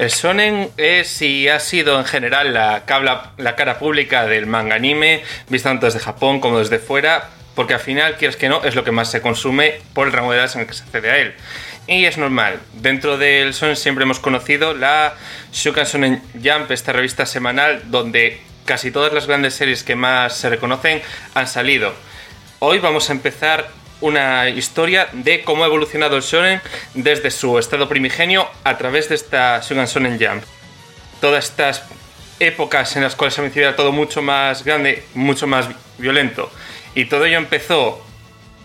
El shonen es y ha sido en general la, la cara pública del manga anime, visto tanto desde Japón como desde fuera, porque al final, quieres que no, es lo que más se consume por el rango de edad en el que se accede a él. Y es normal, dentro del shonen siempre hemos conocido la Shukan Shonen Jump, esta revista semanal donde casi todas las grandes series que más se reconocen han salido. Hoy vamos a empezar una historia de cómo ha evolucionado el shonen desde su estado primigenio a través de esta Shogun Shonen Jump. Todas estas épocas en las cuales se ha todo mucho más grande, mucho más violento. Y todo ello empezó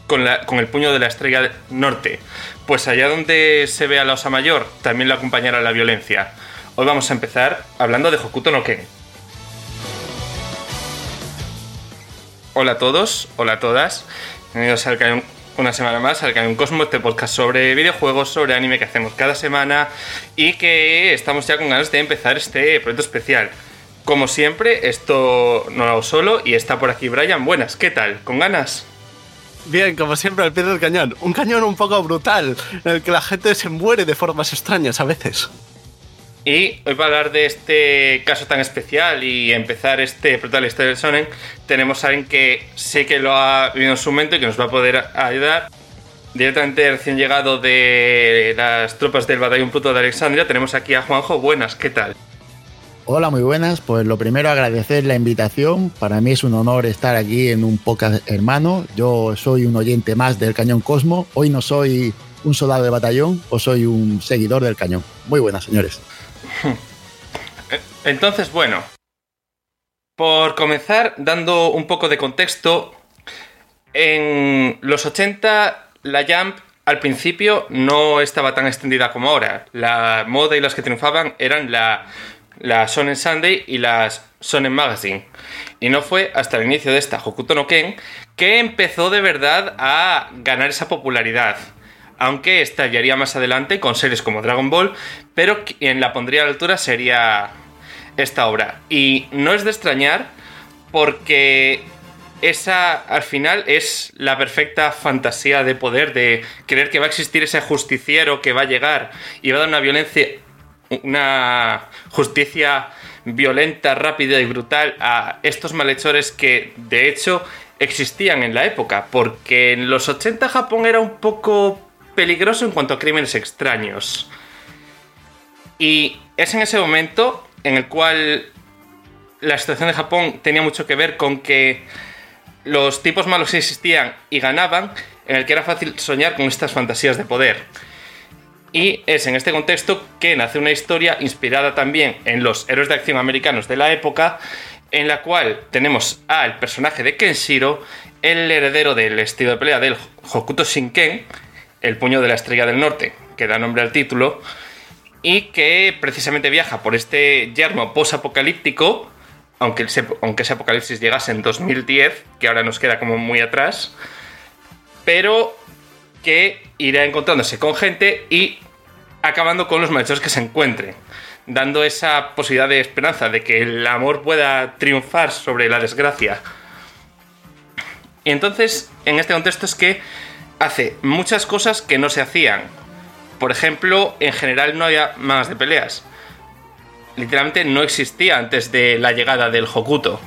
con, la, el puño de la estrella norte. Pues allá donde se ve a la Osa Mayor, también lo acompañará la violencia. Hoy vamos a empezar hablando de Hokuto no Ken. Hola a todos, hola a todas. Bienvenidos al una semana más al Cañón Cosmo, este podcast sobre videojuegos, sobre anime que hacemos cada semana y que estamos ya con ganas de empezar este proyecto especial. Como siempre, esto no lo hago solo y está por aquí Brian. Buenas, ¿qué tal? ¿Con ganas? Bien, como siempre, al pie del cañón. Un cañón un poco brutal, en el que la gente se muere de formas extrañas a veces. Y hoy para hablar de este caso tan especial y empezar este historia del Sonen, tenemos a alguien que sé que lo ha vivido en su momento y que nos va a poder ayudar. Directamente recién llegado de las tropas del batallón Pluto de Alexandria, tenemos aquí a Juanjo. Buenas, ¿qué tal? Hola, muy buenas. Pues lo primero agradecer la invitación. Para mí es un honor estar aquí en un podcast hermano. Yo soy un oyente más del Cañón Cosmo. Hoy no soy un soldado de batallón o soy un seguidor del cañón. Muy buenas, señores. Entonces, bueno, por comenzar, dando un poco de contexto, en los 80 la Jump al principio no estaba tan extendida como ahora. La moda y las que triunfaban eran la, la Sunday y las Shonen Magazine. Y no fue hasta el inicio de esta Hokuto no Ken que empezó de verdad a ganar esa popularidad aunque estallaría más adelante con series como Dragon Ball, pero quien la pondría a la altura sería esta obra. Y no es de extrañar porque esa al final es la perfecta fantasía de poder, de creer que va a existir ese justiciero que va a llegar y va a dar una violencia, una justicia violenta, rápida y brutal a estos malhechores que de hecho existían en la época, porque en los 80 Japón era un poco peligroso en cuanto a crímenes extraños. Y es en ese momento en el cual la situación de Japón tenía mucho que ver con que los tipos malos existían y ganaban, en el que era fácil soñar con estas fantasías de poder. Y es en este contexto que nace una historia inspirada también en los héroes de acción americanos de la época, en la cual tenemos al personaje de Kenshiro, el heredero del estilo de pelea del Hokuto Shinken, el puño de la estrella del norte, que da nombre al título, y que precisamente viaja por este yermo post-apocalíptico, aunque, aunque ese apocalipsis llegase en 2010, que ahora nos queda como muy atrás, pero que irá encontrándose con gente y acabando con los malhechores que se encuentren, dando esa posibilidad de esperanza de que el amor pueda triunfar sobre la desgracia. Y entonces, en este contexto es que hace muchas cosas que no se hacían. Por ejemplo, en general no había más de peleas. Literalmente no existía antes de la llegada del Hokuto.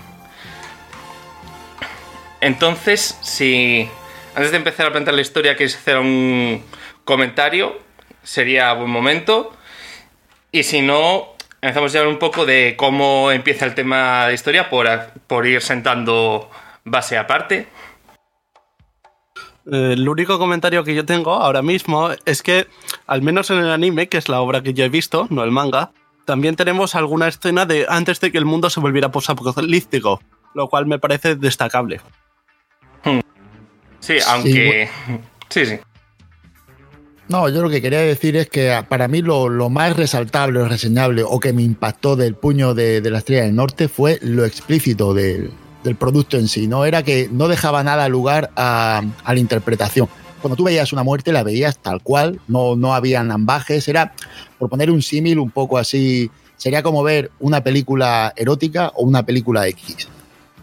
Entonces, si antes de empezar a plantear la historia queréis hacer un comentario, sería buen momento. Y si no, empezamos ya un poco de cómo empieza el tema de historia por, por ir sentando base aparte. Eh, el único comentario que yo tengo ahora mismo es que, al menos en el anime, que es la obra que yo he visto, no el manga, también tenemos alguna escena de antes de que el mundo se volviera posapocalíptico, lo cual me parece destacable. Hmm. Sí, aunque. Sí, sí. No, yo lo que quería decir es que para mí lo, más resaltable o reseñable o que me impactó del puño de, de la estrella del norte fue lo explícito del, del producto en sí, ¿no? Era que no dejaba nada lugar a, la interpretación. Cuando tú veías una muerte, la veías tal cual, no, no había ambajes, era, por poner un símil un poco así, sería como ver una película erótica o una película X.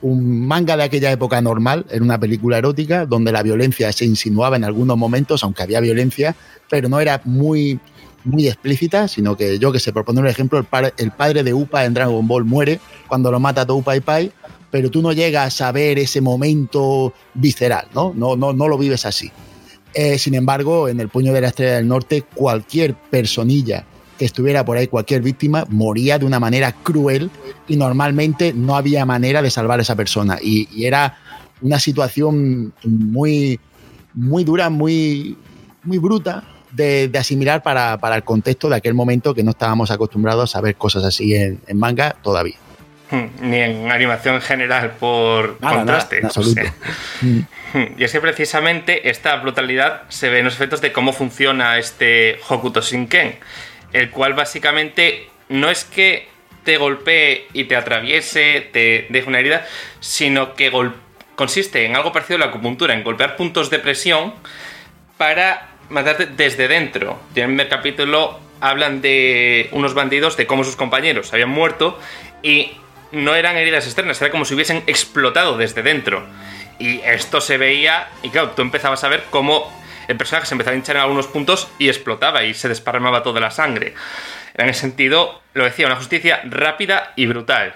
Un manga de aquella época normal era una película erótica donde la violencia se insinuaba en algunos momentos, aunque había violencia, pero no era muy muy explícita, sino que yo que sé, por poner un ejemplo, el, el padre de Upa en Dragon Ball muere cuando lo mata todo Upa y Pai, pero tú no llegas a ver ese momento visceral, ¿no? No, no, no lo vives así. Eh, sin embargo, en el puño de la estrella del norte, cualquier personilla que estuviera por ahí, cualquier víctima, moría de una manera cruel y normalmente no había manera de salvar a esa persona. Y, era una situación muy, muy dura, muy, muy bruta de, asimilar para, el contexto de aquel momento que no estábamos acostumbrados a ver cosas así en manga todavía. Hmm, Ni en animación en general, por Nada, contraste. nada, absoluto. Mm. Y es que precisamente esta brutalidad se ve en los efectos de cómo funciona este Hokuto Shinken, el cual básicamente no es que te golpee y te atraviese, te deje una herida, sino que consiste en algo parecido a la acupuntura, en golpear puntos de presión para matarte desde dentro. Y en el primer capítulo hablan de unos bandidos, de cómo sus compañeros habían muerto y no eran heridas externas, era como si hubiesen explotado desde dentro. Y esto se veía, y claro, tú empezabas a ver cómo el personaje se empezaba a hinchar en algunos puntos y explotaba y se desparramaba toda la sangre. En ese sentido, lo decía, una justicia rápida y brutal.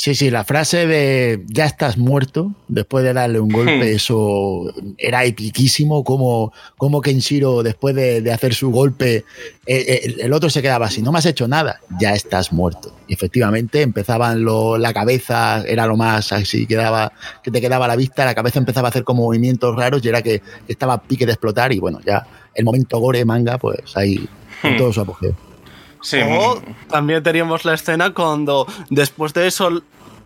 Sí, sí, la frase de ya estás muerto después de darle un golpe, Hmm. eso era epiquísimo, como, como Kenshiro después de, de hacer su golpe, eh, eh, el, el otro se quedaba así, no me has hecho nada, ya estás muerto. Y efectivamente empezaban lo, la cabeza, era lo más así, quedaba, que te quedaba a la vista, la cabeza empezaba a hacer como movimientos raros y era que estaba a pique de explotar y bueno, ya el momento gore manga, pues ahí con Hmm. todo su apogeo. Sí, O también teníamos la escena cuando después de eso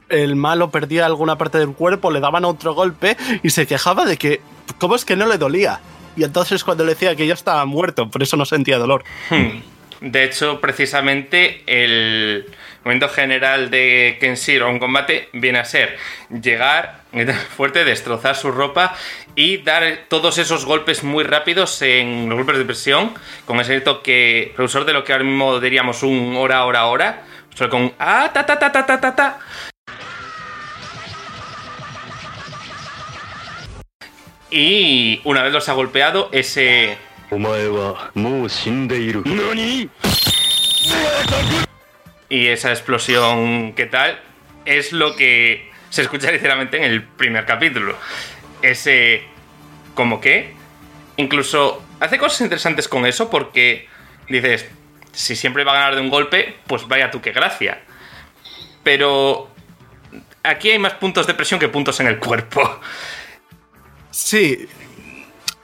el malo perdía alguna parte del cuerpo, le daban otro golpe y se quejaba de que, ¿cómo es que no le dolía? Y entonces cuando le decía que ya estaba muerto, por eso no sentía dolor. Hmm. De hecho, precisamente el momento general de Kenshiro en un combate viene a ser llegar fuerte, destrozar su ropa y dar todos esos golpes muy rápidos en los golpes de presión, con ese toque precursor de lo que ahora mismo diríamos un hora, hora, hora, solo con ah, ta, ta, ta, ta, ta, ta, ta. Y una vez los ha golpeado, ese y esa explosión que tal es lo que se escucha literalmente en el primer capítulo. Ese como que incluso hace cosas interesantes con eso porque dices, si siempre va a ganar de un golpe, pues vaya tú qué gracia. Pero aquí hay más puntos de presión que puntos en el cuerpo. Sí.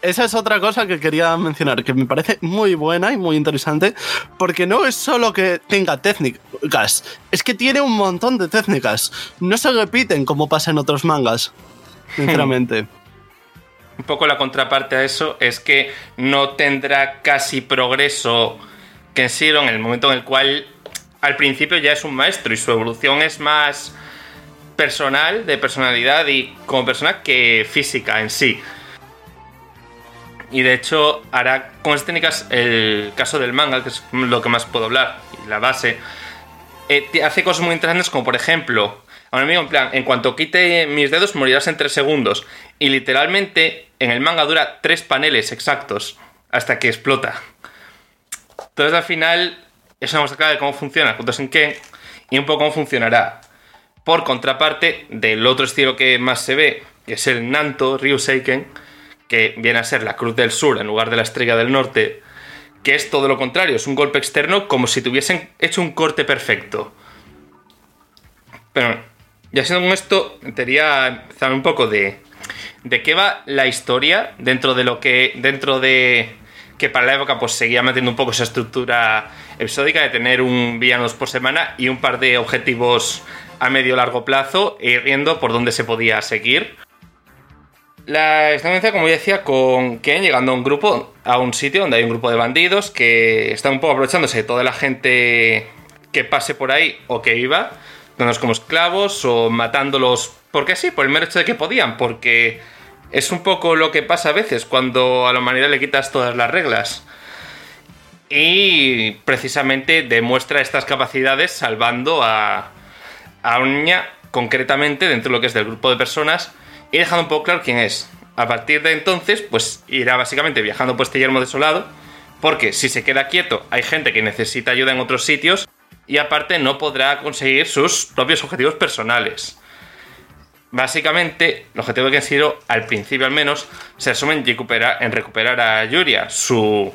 Esa es otra cosa que quería mencionar, que me parece muy buena y muy interesante, porque no es solo que tenga técnicas, es que tiene un montón de técnicas. No se repiten como pasa en otros mangas, sinceramente. Un poco la contraparte a eso es que no tendrá casi progreso Kenshiro en el momento en el cual al principio ya es un maestro y su evolución es más personal, de personalidad y como persona que física en sí. Y de hecho hará con estas técnicas el caso del manga, que es lo que más puedo hablar, la base, eh, hace cosas muy interesantes como por ejemplo, a un en plan, en cuanto quite mis dedos morirás en 3 segundos. Y literalmente en el manga dura 3 paneles exactos hasta que explota. Entonces al final es una muestra de cómo funciona Hokuto Shinken y un poco cómo funcionará. Por contraparte del otro estilo que más se ve, que es el Nanto Ryuseiken, que viene a ser la Cruz del Sur en lugar de la Estrella del Norte, que es todo lo contrario, es un golpe externo como si tuviesen hecho un corte perfecto. Pero ya siendo con esto, quería empezar un poco de, de qué va la historia dentro de lo que. dentro de. que para la época pues seguía manteniendo un poco esa estructura episódica de tener un villanos por semana y un par de objetivos a medio largo plazo e ir viendo por dónde se podía seguir. La estancia, como ya decía, con Ken llegando a un grupo, a un sitio donde hay un grupo de bandidos que están un poco aprovechándose de toda la gente que pase por ahí o que iba, dándolos como esclavos o matándolos porque sí, por el mero hecho de que podían, porque es un poco lo que pasa a veces cuando a la humanidad le quitas todas las reglas. Y precisamente demuestra estas capacidades salvando a, a niña concretamente dentro de lo que es del grupo de personas y dejando un poco claro quién es. A partir de entonces, pues irá básicamente viajando por este yermo desolado Porque si se queda quieto, hay gente que necesita ayuda en otros sitios y aparte no podrá conseguir sus propios objetivos personales. Básicamente, el objetivo de Kenshiro, al principio al menos, se resume en recuperar, a Yuria, su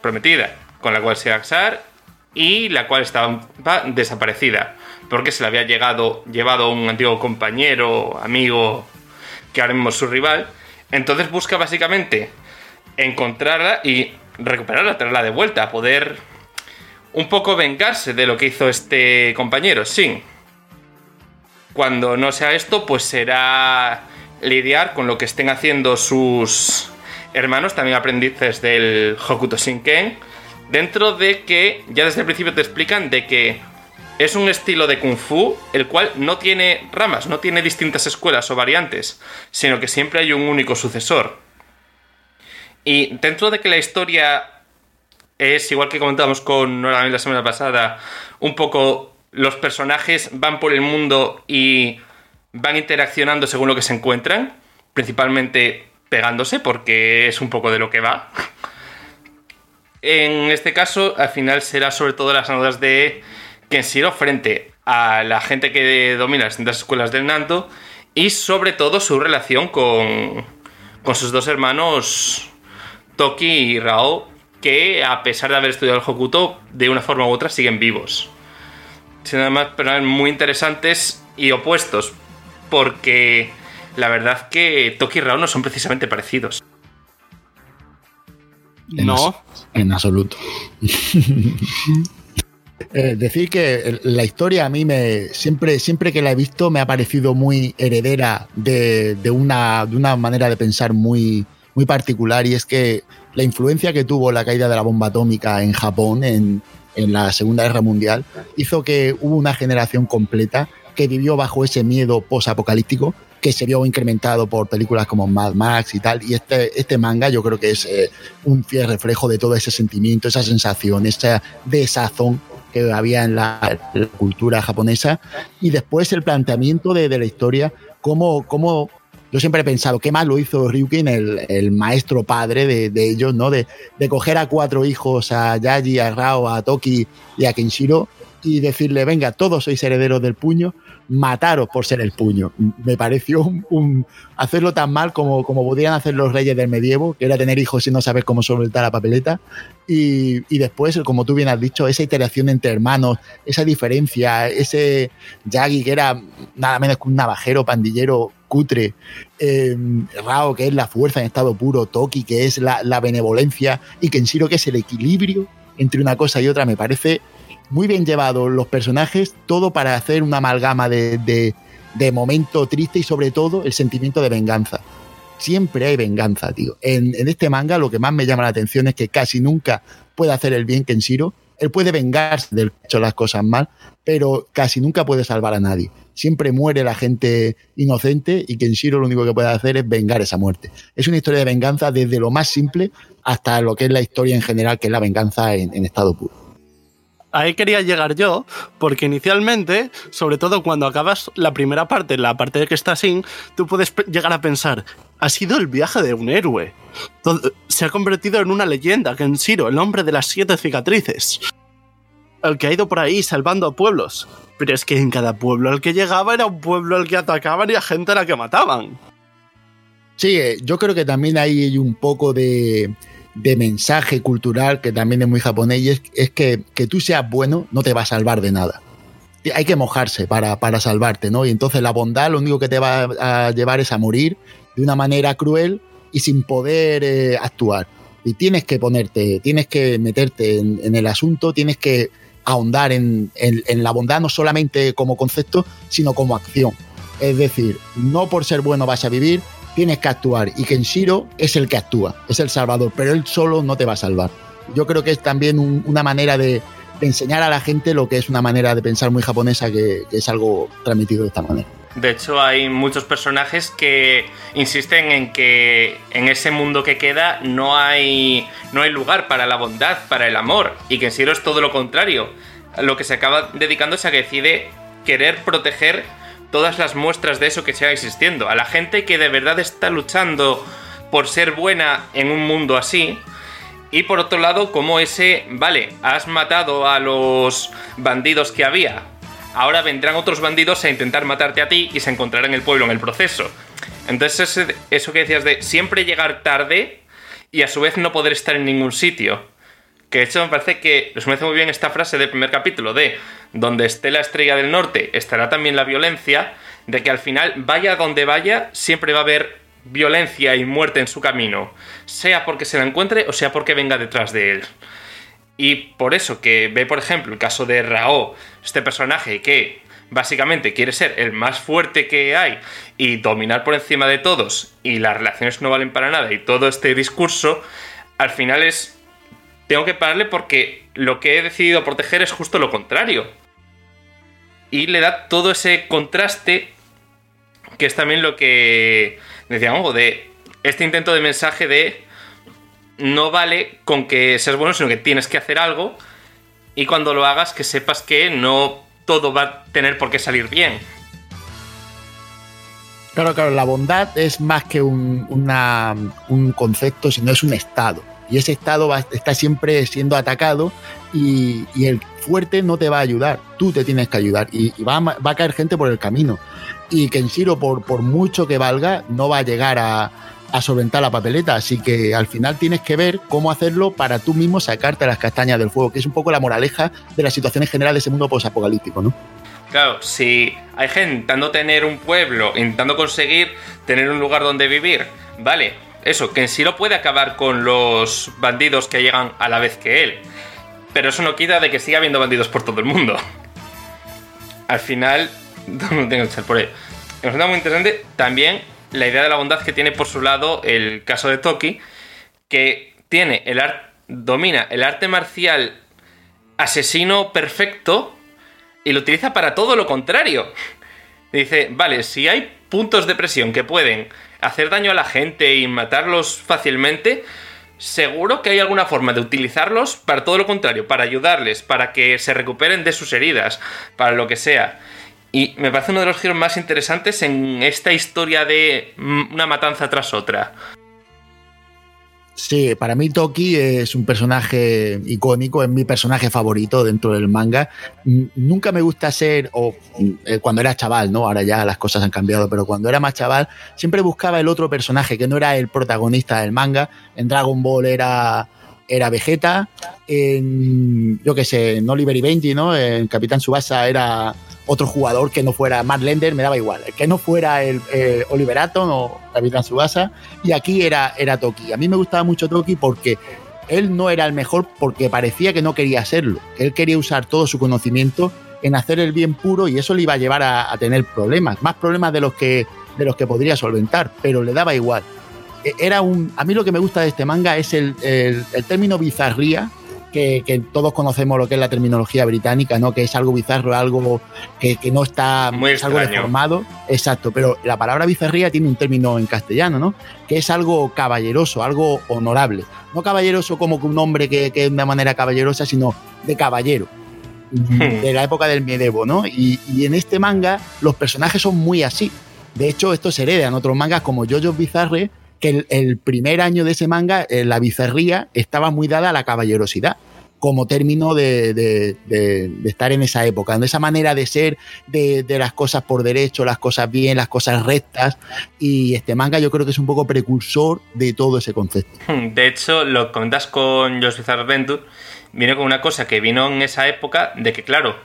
prometida, con la cual se va a casar y la cual estaba desaparecida, porque se le había llegado, llevado un antiguo compañero, amigo, que ahora mismo su rival. Entonces busca básicamente encontrarla y recuperarla, traerla de vuelta, poder un poco vengarse de lo que hizo este compañero, sí. Cuando no sea esto, pues será lidiar con lo que estén haciendo sus hermanos, también aprendices del Hokuto Shinken, dentro de que ya desde el principio te explican de que es un estilo de kung fu el cual no tiene ramas, no tiene distintas escuelas o variantes, sino que siempre hay un único sucesor. Y dentro de que la historia es, igual que comentábamos con Nora la semana pasada, un poco los personajes van por el mundo y van interaccionando según lo que se encuentran, principalmente pegándose, porque es un poco de lo que va. En este caso, al final será sobre todo las anécdotas de Kenshiro frente a la gente que domina las distintas escuelas del Nanto y sobre todo su relación con, con sus dos hermanos Toki y Rao, que a pesar de haber estudiado el Hokuto, de una forma u otra siguen vivos. Siendo además personajes muy interesantes y opuestos, porque la verdad que Toki y Rao no son precisamente parecidos. No. En absoluto. Eh, decir que la historia a mí me siempre, siempre que la he visto me ha parecido muy heredera de, de, una, de una manera de pensar muy, muy particular y es que la influencia que tuvo la caída de la bomba atómica en Japón en, en la Segunda Guerra Mundial hizo que hubo una generación completa que vivió bajo ese miedo posapocalíptico que se vio incrementado por películas como Mad Max y tal. Y este, este manga yo creo que es eh, un fiel reflejo de todo ese sentimiento, esa sensación, esa desazón que había en la, la cultura japonesa. Y después el planteamiento de, de la historia, cómo, cómo yo siempre he pensado, qué mal lo hizo Ryukin, el, el maestro padre de, de ellos, ¿no? De, de, coger a cuatro hijos, a Yaji, a Rao, a Toki y a Kenshiro, y decirle, venga, todos sois herederos del puño, mataros por ser el puño. Me pareció un, un, hacerlo tan mal como, como podían hacer los reyes del medievo, que era tener hijos y no saber cómo soltar la papeleta. Y, y, después, como tú bien has dicho, esa iteración entre hermanos, esa diferencia, ese Yagi que era nada menos que un navajero, pandillero, cutre, eh, Rao que es la fuerza en estado puro, Toki que es la, la benevolencia y Kenshiro que es el equilibrio entre una cosa y otra, me parece muy bien llevado los personajes, todo para hacer una amalgama de, de, de, momento triste y sobre todo el sentimiento de venganza. Siempre hay venganza, tío. En, este manga lo que más me llama la atención es que casi nunca puede hacer el bien Kenshiro. Él puede vengarse del que ha hecho las cosas mal, pero casi nunca puede salvar a nadie. Siempre muere la gente inocente y Kenshiro lo único que puede hacer es vengar esa muerte. Es una historia de venganza desde lo más simple hasta lo que es la historia en general, que es la venganza en, en estado puro ahí quería llegar yo, porque inicialmente, sobre todo cuando acabas la primera parte, la parte de que estás sin, tú puedes llegar a pensar, ha sido el viaje de un héroe. Se ha convertido en una leyenda, Kenshiro, el hombre de las siete cicatrices. El que ha ido por ahí salvando a pueblos. Pero es que en cada pueblo al que llegaba era un pueblo al que atacaban y a gente a la que mataban. Sí, yo creo que también hay un poco de, de mensaje cultural que también es muy japonés y es, es, que, que tú seas bueno no te va a salvar de nada. Hay que mojarse para, para salvarte, ¿no? Y entonces la bondad lo único que te va a llevar es a morir de una manera cruel y sin poder eh, actuar. Y tienes que ponerte, tienes que meterte en, el asunto, tienes que ahondar en, la bondad no solamente como concepto, sino como acción. Es decir, no por ser bueno vas a vivir, tienes que actuar y Kenshiro es el que actúa, es el salvador, pero él solo no te va a salvar. Yo creo que es también un, una manera de, de, enseñar a la gente lo que es una manera de pensar muy japonesa que, que es algo transmitido de esta manera. De hecho, hay muchos personajes que insisten en que en ese mundo que queda no hay, no hay lugar para la bondad, para el amor, y que en Shiro es todo lo contrario. Lo que se acaba dedicando es a que decide querer proteger todas las muestras de eso que siga existiendo. A la gente que de verdad está luchando por ser buena en un mundo así, Y por otro lado, como ese, vale, has matado a los bandidos que había. Ahora vendrán otros bandidos a intentar matarte a ti y se encontrarán en el pueblo en el proceso. Entonces, eso que decías de siempre llegar tarde y a su vez no poder estar en ningún sitio. Que de hecho me parece que parece muy bien esta frase del primer capítulo de donde esté la estrella del norte estará también la violencia, de que al final vaya donde vaya siempre va a haber violencia y muerte en su camino, sea porque se la encuentre o sea porque venga detrás de él. Y por eso que ve, por ejemplo, el caso de Rao, este personaje que básicamente quiere ser el más fuerte que hay y dominar por encima de todos y las relaciones no valen para nada y todo este discurso, al final es... Tengo que pararle porque lo que he decidido proteger es justo lo contrario. Y le da todo ese contraste que es también lo que decíamos de este intento de mensaje de no vale con que seas bueno, sino que tienes que hacer algo y cuando lo hagas que sepas que no todo va a tener por qué salir bien. Claro, claro, la bondad es más que un, un concepto, sino es un estado. Y ese estado va, está siempre siendo atacado y, y el fuerte no te va a ayudar, tú te tienes que ayudar y, va, a, va a caer gente por el camino. Y Kenshiro, por, por mucho que valga, no va a llegar a, a solventar la papeleta. Así que al final tienes que ver cómo hacerlo para tú mismo sacarte las castañas del fuego, que es un poco la moraleja de las situaciones generales de ese mundo posapocalíptico, ¿no? Claro, si hay gente intentando tener un pueblo, intentando conseguir tener un lugar donde vivir, vale, eso, que en sí lo puede acabar con los bandidos que llegan a la vez que él. Pero eso no quita de que siga habiendo bandidos por todo el mundo. Al final, no tengo que echar por ello. Resulta muy interesante también la idea de la bondad que tiene por su lado el caso de Toki, que tiene el domina el arte marcial asesino perfecto y lo utiliza para todo lo contrario. Dice, vale, si hay puntos de presión que pueden hacer daño a la gente y matarlos fácilmente, seguro que hay alguna forma de utilizarlos para todo lo contrario, para ayudarles, para que se recuperen de sus heridas, para lo que sea. Y me parece uno de los giros más interesantes en esta historia de mm, una matanza tras otra. Sí, para mí Toki es un personaje icónico, es mi personaje favorito dentro del manga. Nunca me gusta ser, o mm, eh, cuando era chaval, ¿no? Ahora ya las cosas han cambiado, pero cuando era más chaval, siempre buscaba el otro personaje que no era el protagonista del manga. En Dragon Ball era, era Vegeta, en, yo qué sé, en Oliver y Benji, ¿no? En Capitán Subasa era otro jugador que no fuera Matt Lender, me daba igual, que no fuera el, eh, Oliver Atom o Capitán Subasa, y aquí era, era Toki. A mí me gustaba mucho Toki porque él no era el mejor porque parecía que no quería serlo, él quería usar todo su conocimiento en hacer el bien puro y eso le iba a llevar a, a tener problemas, más problemas de los que de los que podría solventar, pero le daba igual. E- Era un, a mí lo que me gusta de este manga es el, el- el término bizarría, que, que todos conocemos lo que es la terminología británica, ¿no? Que es algo bizarro, algo que, que no está Muy es algo deformado. Exacto, pero la palabra bizarría tiene un término en castellano, ¿no? Que es algo caballeroso, algo honorable. No caballeroso como que un hombre que, que de una manera caballerosa, sino de caballero. De la época del medievo, ¿no? Y, y en este manga los personajes son muy así. De hecho, esto se hereda en otros mangas como Jojo's Bizarre, el, primer año de ese manga, eh, la bizarría estaba muy dada a la caballerosidad como término de, estar en esa época, de esa manera de ser, de, las cosas por derecho, las cosas bien, las cosas rectas. Y este manga yo creo que es un poco precursor de todo ese concepto. De hecho, lo comentas con Bizarre Adventure, viene con una cosa que vino en esa época de que, claro,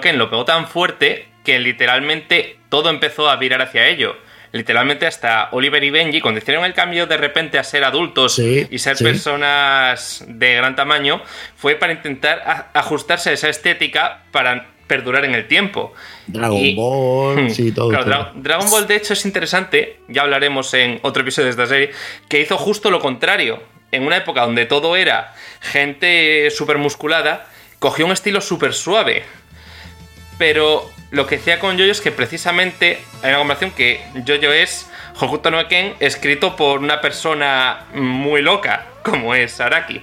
Ken lo pegó tan fuerte que literalmente todo empezó a virar hacia ello. Literalmente hasta Oliver y Benji, cuando hicieron el cambio de repente a ser adultos Sí, y ser sí. personas de gran tamaño, fue para intentar ajustarse a esa estética para perdurar en el tiempo. Dragon Y- Ball, sí, todo. Claro, todo. Dra- Dragon Ball, de hecho, es interesante, ya hablaremos en otro episodio de esta serie, que hizo justo lo contrario. En una época donde todo era gente súper musculada, cogió un estilo súper suave. Pero lo que decía con Jojo es que precisamente hay una conversación que Jojo es Hokuto no Ken escrito por una persona muy loca, como es Araki.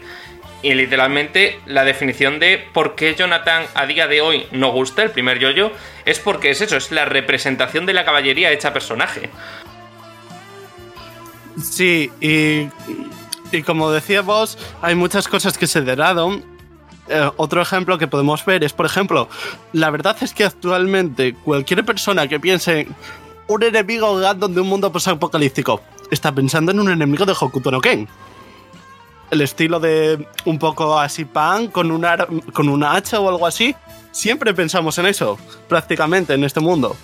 Y literalmente la definición de por qué Jonathan a día de hoy no gusta el primer yoyo es porque es eso, es la representación de la caballería hecha personaje. Sí, y y como decíamos, hay muchas cosas que se deraron. Eh, otro ejemplo que podemos ver es, por ejemplo, la verdad es que actualmente cualquier persona que piense en un enemigo random de un mundo posapocalíptico está pensando en un enemigo de Hokuto no Ken. El estilo de un poco así pan con una, con hacha o algo así. Siempre pensamos en eso, prácticamente, en este mundo.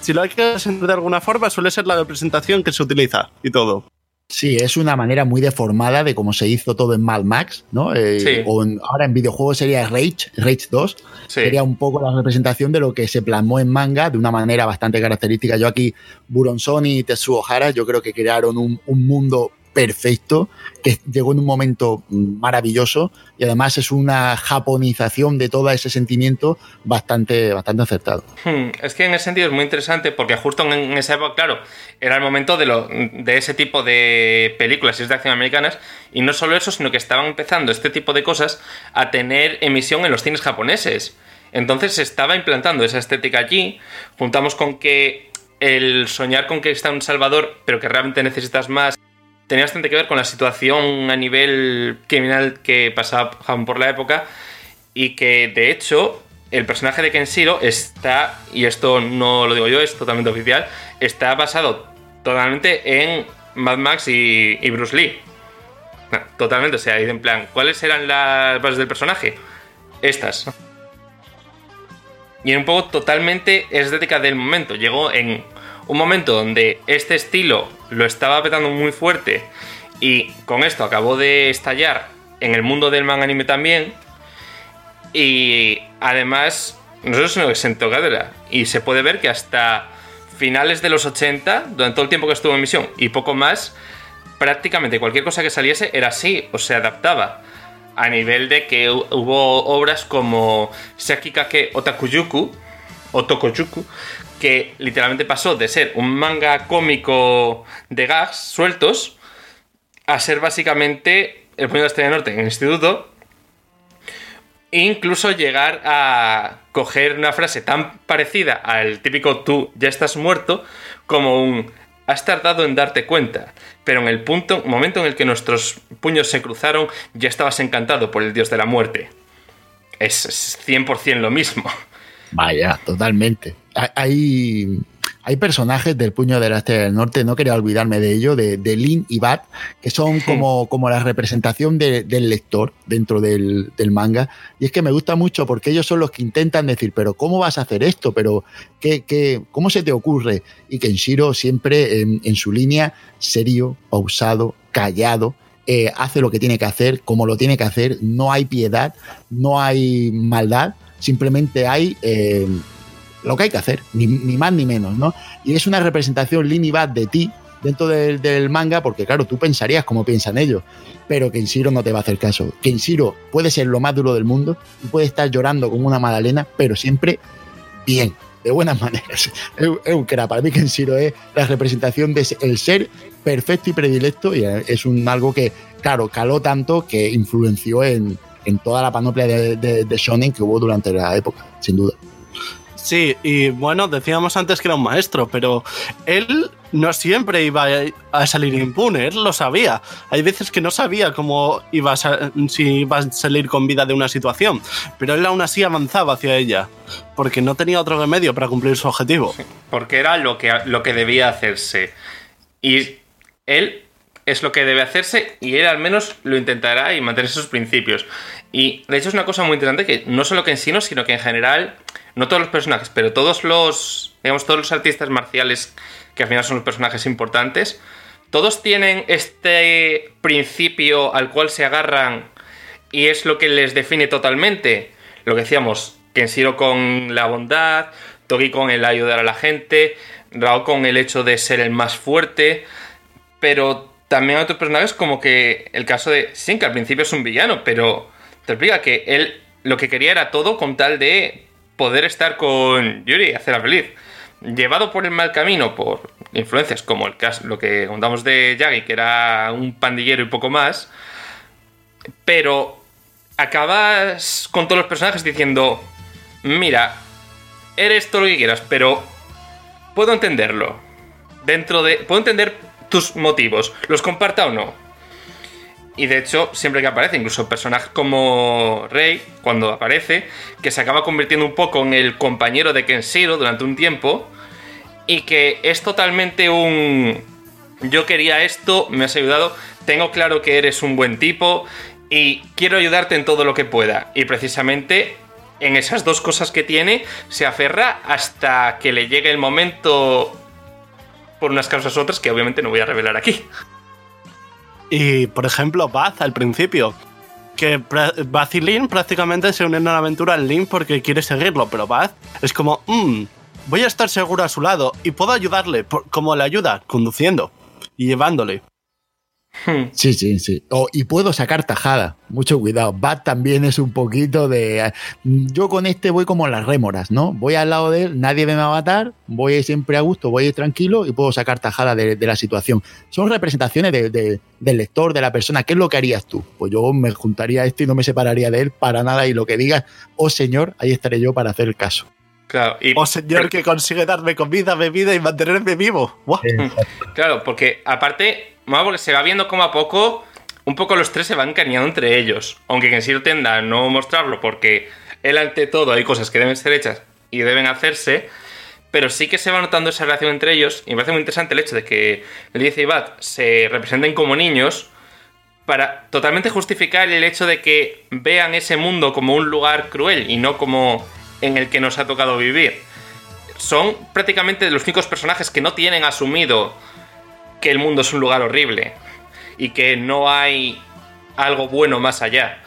Si lo hay que representar de alguna forma, suele ser la representación que se utiliza y todo. Sí, es una manera muy deformada de cómo se hizo todo en Mad Max, ¿no? Eh, Sí. O en- ahora en videojuegos sería Rage, Rage 2. Sí. Sería un poco la representación de lo que se plasmó en manga de una manera bastante característica. Yo aquí, Buronson y Tetsuo Hara, yo creo que crearon un, un mundo perfecto que llegó en un momento maravilloso y además es una japonización de todo ese sentimiento bastante, bastante acertado. Hmm, Es que en ese sentido es muy interesante porque justo en esa época, claro, era el momento de, lo, de ese tipo de películas y de acción americanas y no solo eso, sino que estaban empezando este tipo de cosas a tener emisión en los cines japoneses. Entonces se estaba implantando esa estética allí, juntamos con que el soñar con que está un Salvador, pero que realmente necesitas más, tenía bastante que ver con la situación a nivel criminal que pasaba Japón por la época y que de hecho el personaje de Kenshiro está, y esto no lo digo yo, es totalmente oficial, está basado totalmente en Mad Max y, y Bruce Lee. Ah, Totalmente, o sea, en plan, ¿cuáles eran las bases del personaje? Estas. Y en un poco totalmente estética del momento. Llegó en un momento donde este estilo lo estaba petando muy fuerte y con esto acabó de estallar en el mundo del manga anime también. Y además, no es una exento cátedra. Y se puede ver que hasta finales de los 80, durante todo el tiempo que estuvo en misión y poco más, prácticamente cualquier cosa que saliese era así, o se adaptaba. A nivel de que hu- hubo obras como Sakikake Otakuyuku, o Tokoyuku, que literalmente pasó de ser un manga cómico de gags sueltos a ser básicamente el puño de la estrella norte en el instituto e incluso llegar a coger una frase tan parecida al típico tú ya estás muerto como un has tardado en darte cuenta, pero en el punto, momento en el que nuestros puños se cruzaron ya estabas encantado por el dios de la muerte. Es, es 100% lo mismo. Vaya, totalmente. Ha- Hay, hay personajes del puño de la estrella del norte, no quería olvidarme de ello, de, de Lin y Bat, que son como, como la representación de- del lector dentro del, del manga. Y es que me gusta mucho porque ellos son los que intentan decir, pero ¿cómo vas a hacer esto? ¿Pero qué, qué, cómo se te ocurre? Y Kenshiro siempre en, en su línea, serio, pausado, callado. eh, hace lo que tiene que hacer, como lo tiene que hacer, no hay piedad, no hay maldad, simplemente hay eh, lo que hay que hacer, ni, más ni menos, ¿no? Y es una representación Bat de ti dentro del, manga, porque claro, tú pensarías como piensan ellos, pero Kenshiro no te va a hacer caso. Kenshiro puede ser lo más duro del mundo y puede estar llorando como una magdalena, pero siempre bien, de buenas maneras. Para mí Kenshiro es la representación del ser perfecto y predilecto y es un algo que, claro, caló tanto que influenció en, en toda la panoplia de, de, de shonen que hubo durante la época, sin duda. Sí, y bueno, decíamos antes que era un maestro, pero él no siempre iba a salir impune, él lo sabía. Hay veces que no sabía cómo iba a, sa- si iba a salir con vida de una situación, pero él aún así avanzaba hacia ella, porque no tenía otro remedio para cumplir su objetivo. Porque era lo que, lo que debía hacerse. Y él es lo que debe hacerse y él al menos lo intentará y mantener sus principios. Y de hecho es una cosa muy interesante que no solo que en sí, no, sino que en general, no todos los personajes, pero todos los, digamos, todos los artistas marciales que al final son los personajes importantes, todos tienen este principio al cual se agarran y es lo que les define totalmente. Lo que decíamos, Kenshiro con la bondad, Togi con el ayudar a la gente, Rao con el hecho de ser el más fuerte, pero también otros personajes como que el caso de Shin, que al principio es un villano, pero te explica que él lo que quería era todo con tal de poder estar con Yuri y hacerla feliz. Llevado por el mal camino, por influencias como el caso, lo que contamos de Yagi, que era un pandillero y poco más, pero acabas con todos los personajes diciendo, mira, eres todo lo que quieras, pero puedo entenderlo. Dentro de... Puedo entender tus motivos, los comparta o no. Y de hecho, siempre que aparece, incluso personajes como Rey, cuando aparece, que se acaba convirtiendo un poco en el compañero de Kenshiro durante un tiempo, y que es totalmente un... Yo quería esto, me has ayudado, tengo claro que eres un buen tipo y quiero ayudarte en todo lo que pueda. Y precisamente en esas dos cosas que tiene, se aferra hasta que le llegue el momento por unas causas u otras que obviamente no voy a revelar aquí. Y, por ejemplo, Baz al principio. Que Baz y prácticamente se unen a la aventura en Link porque quiere seguirlo, pero Baz es como, "Mm, voy a estar seguro a su lado y puedo ayudarle, como le ayuda, conduciendo y llevándole. Sí, sí, sí. Oh, y puedo sacar tajada. Mucho cuidado. Bat también es un poquito de. Yo con este voy como las rémoras, ¿no? Voy al lado de él, nadie me va a matar, voy siempre a gusto, voy tranquilo y puedo sacar tajada de, de la situación. Son representaciones de- de- del lector, de la persona. ¿Qué es lo que harías tú? Pues yo me juntaría a este y no me separaría de él para nada. Y lo que digas, oh señor, ahí estaré yo para hacer el caso. Claro, y, Oh señor que consigue darme comida, bebida y mantenerme vivo. Buah. claro, porque aparte, bueno, porque se va viendo como a poco, un poco los tres se van cariñando entre ellos. Aunque Kenshiro tenda a no mostrarlo porque él ante todo hay cosas que deben ser hechas y deben hacerse. Pero sí que se va notando esa relación entre ellos. Y me parece muy interesante el hecho de que Liz y Bat se representen como niños. Para totalmente justificar el hecho de que vean ese mundo como un lugar cruel y no como en el que nos ha tocado vivir. Son prácticamente los únicos personajes que no tienen asumido que el mundo es un lugar horrible y que no hay algo bueno más allá.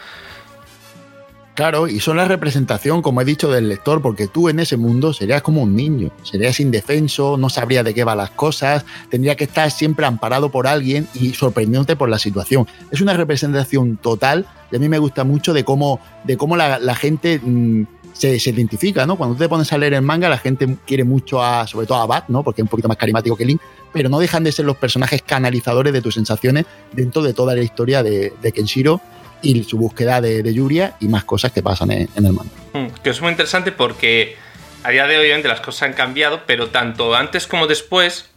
Claro, y son la representación, como he dicho, del lector, porque tú en ese mundo serías como un niño, serías indefenso, no sabrías de qué van las cosas, tendría que estar siempre amparado por alguien y sorprendiéndote por la situación. Es una representación total y a mí me gusta mucho de cómo, de cómo la, la gente mm, se, se identifica, ¿no? Cuando tú te pones a leer el manga, la gente quiere mucho a, sobre todo a Bat, ¿no? Porque es un poquito más carismático que Link, pero no dejan de ser los personajes canalizadores de tus sensaciones dentro de toda la historia de, Kenshiro y su búsqueda de, de Yuria y más cosas que pasan en, el manga. Mm, Que es muy interesante porque a día de hoy obviamente las cosas han cambiado, pero tanto antes como después,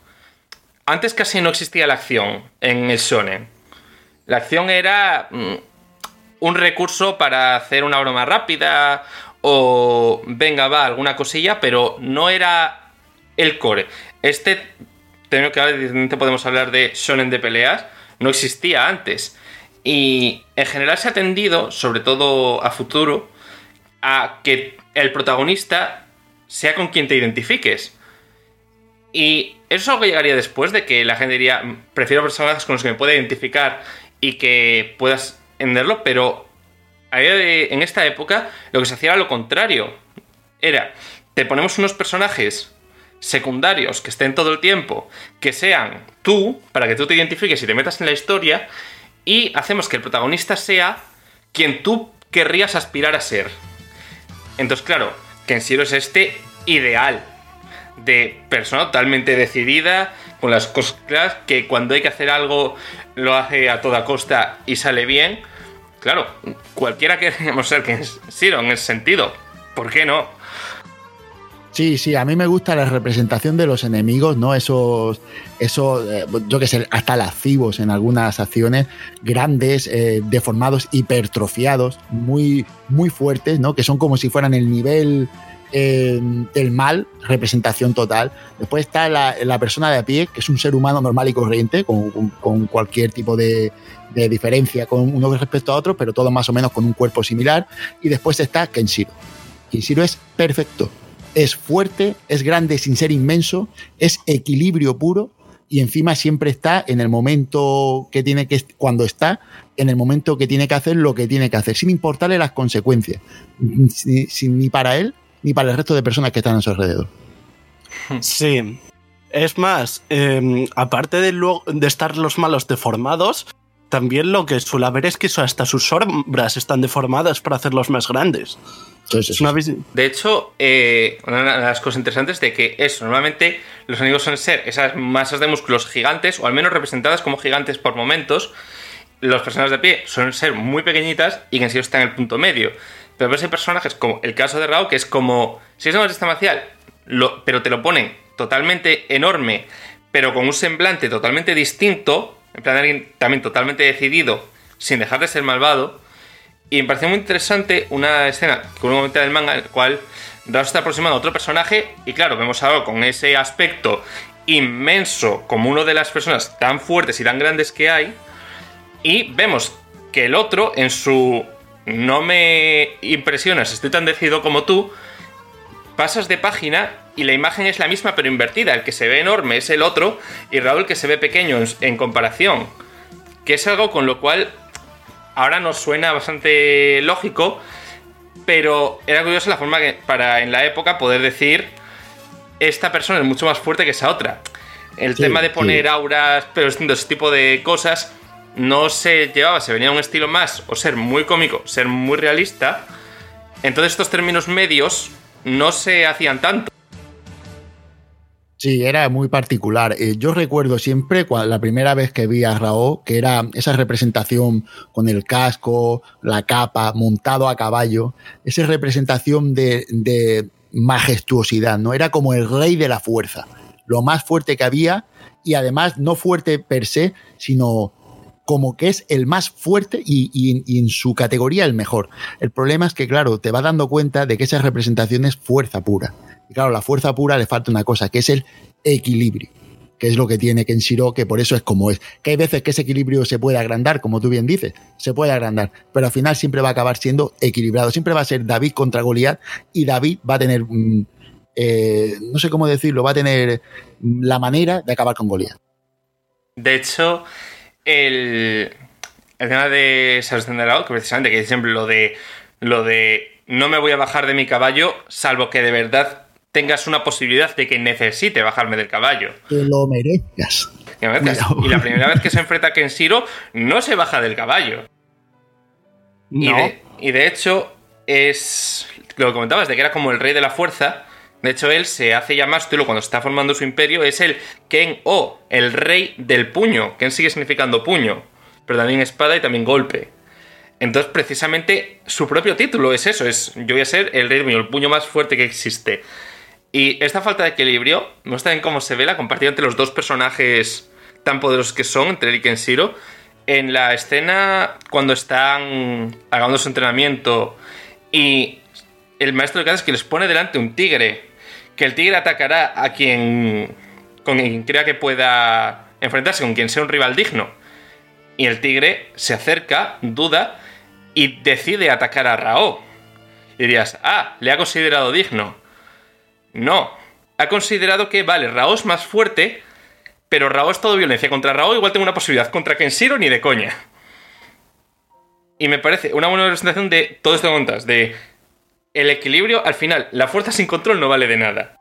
antes casi no existía la acción en el shonen. La acción era mm, un recurso para hacer una broma rápida o venga va alguna cosilla, pero no era el core. Este, tengo que hablar, podemos hablar de shonen de peleas, no existía antes. Y en general se ha tendido, sobre todo a futuro, a que el protagonista sea con quien te identifiques. Y eso es algo que llegaría después de que la gente diría, "Mm, prefiero personajes con los que me pueda identificar y que puedas entenderlo, pero en esta época lo que se hacía era lo contrario. Era, te ponemos unos personajes secundarios que estén todo el tiempo, que sean tú, para que tú te identifiques y te metas en la historia, y hacemos que el protagonista sea quien tú querrías aspirar a ser. Entonces, claro, Kenshiro es este ideal de persona totalmente decidida, con las cosas claras, que cuando hay que hacer algo lo hace a toda costa y sale bien. Claro, cualquiera queremos ser Kenshiro en ese sentido. ¿Por qué no? Sí, sí, a mí me gusta la representación de los enemigos, ¿no? Esos, esos eh, yo qué sé, hasta lascivos en algunas acciones, grandes, eh, deformados, hipertrofiados, muy, muy fuertes, ¿no? Que son como si fueran el nivel eh, del mal, representación total. Después está la, persona de a pie, que es un ser humano normal y corriente, con, cualquier tipo de, diferencia con uno respecto a otro, pero todo más o menos con un cuerpo similar. Y después está Kenshiro. Kenshiro es perfecto. Es fuerte, es grande sin ser inmenso, es equilibrio puro y encima siempre está en el momento que tiene que, cuando está, en el momento que tiene que hacer lo que tiene que hacer, sin importarle las consecuencias, ni, sin- ni para él ni para el resto de personas que están a su alrededor. Sí. Es más, eh, aparte de, luego- de estar los malos deformados, también lo que suele haber es que hasta sus sombras están deformadas para hacerlos más grandes. Entonces, Es una vis- De hecho, eh, una de las cosas interesantes de que eso, normalmente los enemigos suelen ser esas masas de músculos gigantes, o al menos representadas como gigantes por momentos. Los personajes de pie suelen ser muy pequeñitas y que en sí está en el punto medio. Pero ves hay personajes como el caso de Rao, que es como, si es un artista marcial, pero te lo ponen totalmente enorme, pero con un semblante totalmente distinto, en plan alguien también totalmente decidido, sin dejar de ser malvado. Y me pareció muy interesante una escena que uno momento del manga en el cual Rao está aproximando a otro personaje y claro, vemos algo con ese aspecto inmenso como una de las personas tan fuertes y tan grandes que hay y vemos que el otro en su no me impresionas, estoy tan decidido como tú, pasas de página y la imagen es la misma pero invertida. El que se ve enorme es el otro y Raúl que se ve pequeño en, en comparación. Que es algo con lo cual ahora nos suena bastante lógico, pero era curioso la forma que para en la época poder decir esta persona es mucho más fuerte que esa otra. El Sí, tema de poner sí. auras, pero distintos ese tipo de cosas no se llevaba, se venía un estilo más o ser muy cómico, ser muy realista. Entonces estos términos medios no se hacían tanto. Sí, era muy particular. Eh, yo recuerdo siempre la primera vez que vi a Raó, que era esa representación con el casco, la capa, montado a caballo, esa representación de, de majestuosidad, ¿no? Era como el rey de la fuerza, lo más fuerte que había y además no fuerte per se, sino como que es el más fuerte y, en su categoría el mejor. El problema es que, claro, te vas dando cuenta de que esa representación es fuerza pura. Y claro, la fuerza pura le falta una cosa, que es el equilibrio, que es lo que tiene Kenshiro, que por eso es como es. Que hay veces que ese equilibrio se puede agrandar, como tú bien dices, se puede agrandar, pero al final siempre va a acabar siendo equilibrado. Siempre va a ser David contra Goliat y David va a tener, mm, eh, no sé cómo decirlo, va a tener mm, la manera de acabar con Goliat. De hecho, el, el tema de Sebastián de Lao, que precisamente que dice siempre lo de lo de no me voy a bajar de mi caballo, salvo que de verdad tengas una posibilidad de que necesite bajarme del caballo. Que lo merezcas. Que me merezcas. Cuidado. Y la primera vez que se enfrenta a Kenshiro, no se baja del caballo. Y, No. de, y de hecho, es lo que comentabas, de que era como el rey de la fuerza. De hecho, él se hace llamar, su título cuando está formando su imperio, es el Ken O, el rey del puño. Ken sigue significando puño, pero también espada y también golpe. Entonces, precisamente, su propio título es eso, es yo voy a ser el rey del puño, el puño más fuerte que existe. Y esta falta de equilibrio muestra en cómo se ve la compartida entre los dos personajes tan poderosos que son, entre él y Kenshiro. En la escena cuando están acabando su entrenamiento y el maestro de es que les pone delante un tigre, que el tigre atacará a quien con quien crea que pueda enfrentarse, con quien sea un rival digno. Y el tigre se acerca, duda y decide atacar a Rao. Y dirías, ah, le ha considerado digno. No. Ha considerado que, vale, Rao es más fuerte, pero Rao es todo violencia. Contra Rao igual tengo una posibilidad. Contra Kenshiro ni de coña. Y me parece una buena representación de todo esto que contas. De el equilibrio, al final, la fuerza sin control no vale de nada.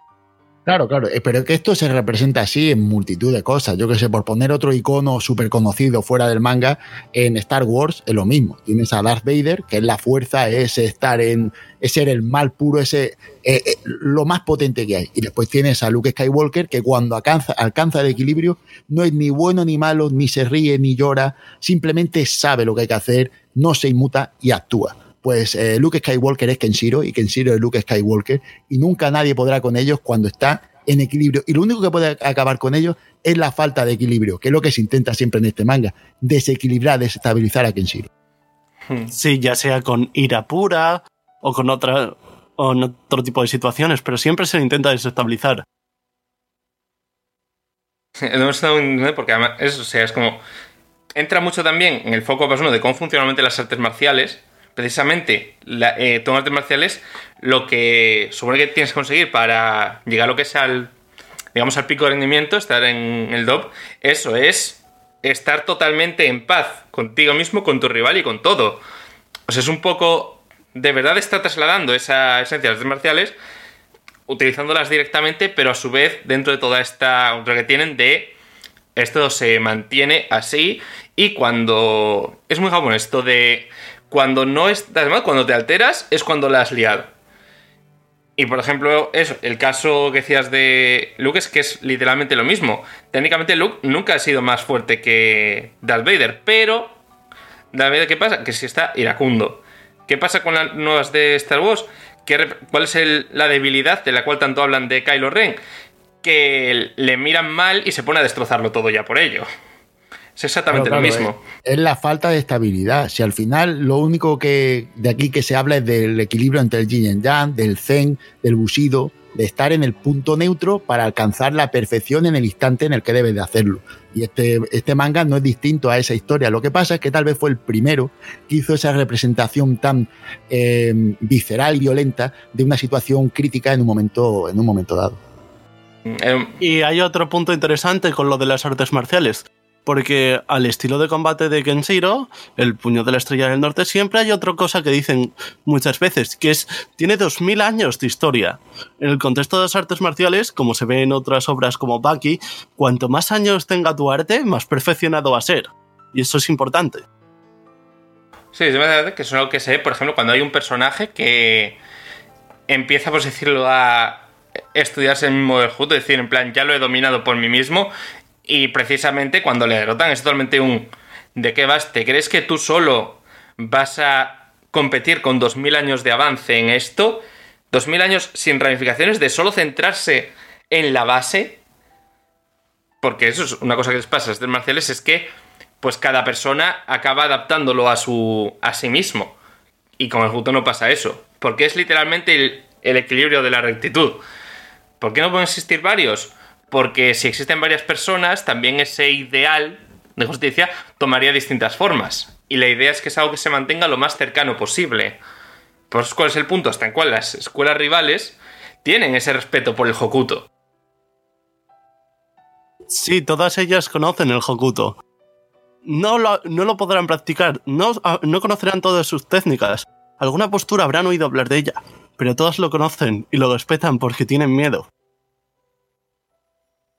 Claro, claro, eh, pero es que esto se representa así en multitud de cosas. Yo que sé, por poner otro icono súper conocido fuera del manga, en Star Wars es lo mismo. Tienes a Darth Vader, que es la fuerza, es estar en, es ser el mal puro, ese, eh, eh, lo más potente que hay. Y después tienes a Luke Skywalker, que cuando alcanza el equilibrio, no es ni bueno ni malo, ni se ríe ni llora, simplemente sabe lo que hay que hacer, no se inmuta y actúa pues eh, Luke Skywalker es Kenshiro y Kenshiro es Luke Skywalker y nunca nadie podrá con ellos cuando está en equilibrio. Y lo único que puede acabar con ellos es la falta de equilibrio, que es lo que se intenta siempre en este manga, desequilibrar, desestabilizar a Kenshiro. Sí, ya sea con ira pura o con otra o en otro tipo de situaciones, pero siempre se le intenta desestabilizar. No entendido porque además, eso, o sea, es como. Entra mucho también en el foco uno de cómo funcionan realmente las artes marciales. Precisamente, la, eh, artes marciales, lo que supone que tienes que conseguir para llegar a lo que es al. digamos, al pico de rendimiento, estar en el DOP, eso es estar totalmente en paz contigo mismo, con tu rival y con todo. O sea, es un poco. De verdad está trasladando esa esencia de artes marciales utilizándolas directamente, pero a su vez dentro de toda esta ultra que tienen de esto se mantiene así y cuando es muy japonés esto de cuando no estás mal, cuando te alteras es cuando la has liado. Y por ejemplo, eso, el caso que decías de Luke es que es literalmente lo mismo. Técnicamente Luke nunca ha sido más fuerte que Darth Vader, pero Darth Vader, ¿qué pasa? Que si está iracundo. ¿Qué pasa con las nuevas de Star Wars? ¿Qué rep- ¿Cuál es la debilidad de la cual tanto hablan de Kylo Ren? Que le miran mal y se pone a destrozarlo todo ya por ello. Es exactamente Claro, lo mismo. Es, es la falta de estabilidad. Si al final lo único que de aquí que se habla es del equilibrio entre el yin y el yang, del zen, del bushido, de estar en el punto neutro para alcanzar la perfección en el instante en el que debes de hacerlo. Y este, este manga no es distinto a esa historia. Lo que pasa es que tal vez fue el primero que hizo esa representación tan eh, visceral, violenta, de una situación crítica en un momento, en un momento dado. Eh, Y hay otro punto interesante con lo de las artes marciales. Porque al estilo de combate de Kenshiro, el puño de la estrella del norte, siempre hay otra cosa que dicen muchas veces, que es, tiene 2000 años de historia. En el contexto de las artes marciales, como se ve en otras obras como Baki, cuanto más años tenga tu arte, más perfeccionado va a ser. Y eso es importante. Sí, es verdad que es algo que sé, por ejemplo, cuando hay un personaje que empieza, por decirlo, a estudiarse el mismo del judo, es decir, en plan, ya lo he dominado por mí mismo, y precisamente cuando le derrotan es totalmente un ¿de qué vas? ¿Te crees que tú solo vas a competir con 2000 años de avance en esto? 2000 años sin ramificaciones de solo centrarse en la base. Porque eso es una cosa que les pasa a artes marciales, es que pues cada persona acaba adaptándolo a su a sí mismo. Y con el judo no pasa eso. Porque es literalmente el, el equilibrio de la rectitud. ¿Por qué no pueden existir varios? Porque si existen varias personas, también ese ideal de justicia tomaría distintas formas. Y la idea es que es algo que se mantenga lo más cercano posible. Pues cuál es el punto hasta en cual las escuelas rivales tienen ese respeto por el Hokuto. Sí, todas ellas conocen el Hokuto. No lo, no lo podrán practicar, no, ah, no conocerán todas sus técnicas. Alguna postura habrán oído hablar de ella, pero todas lo conocen y lo respetan porque tienen miedo.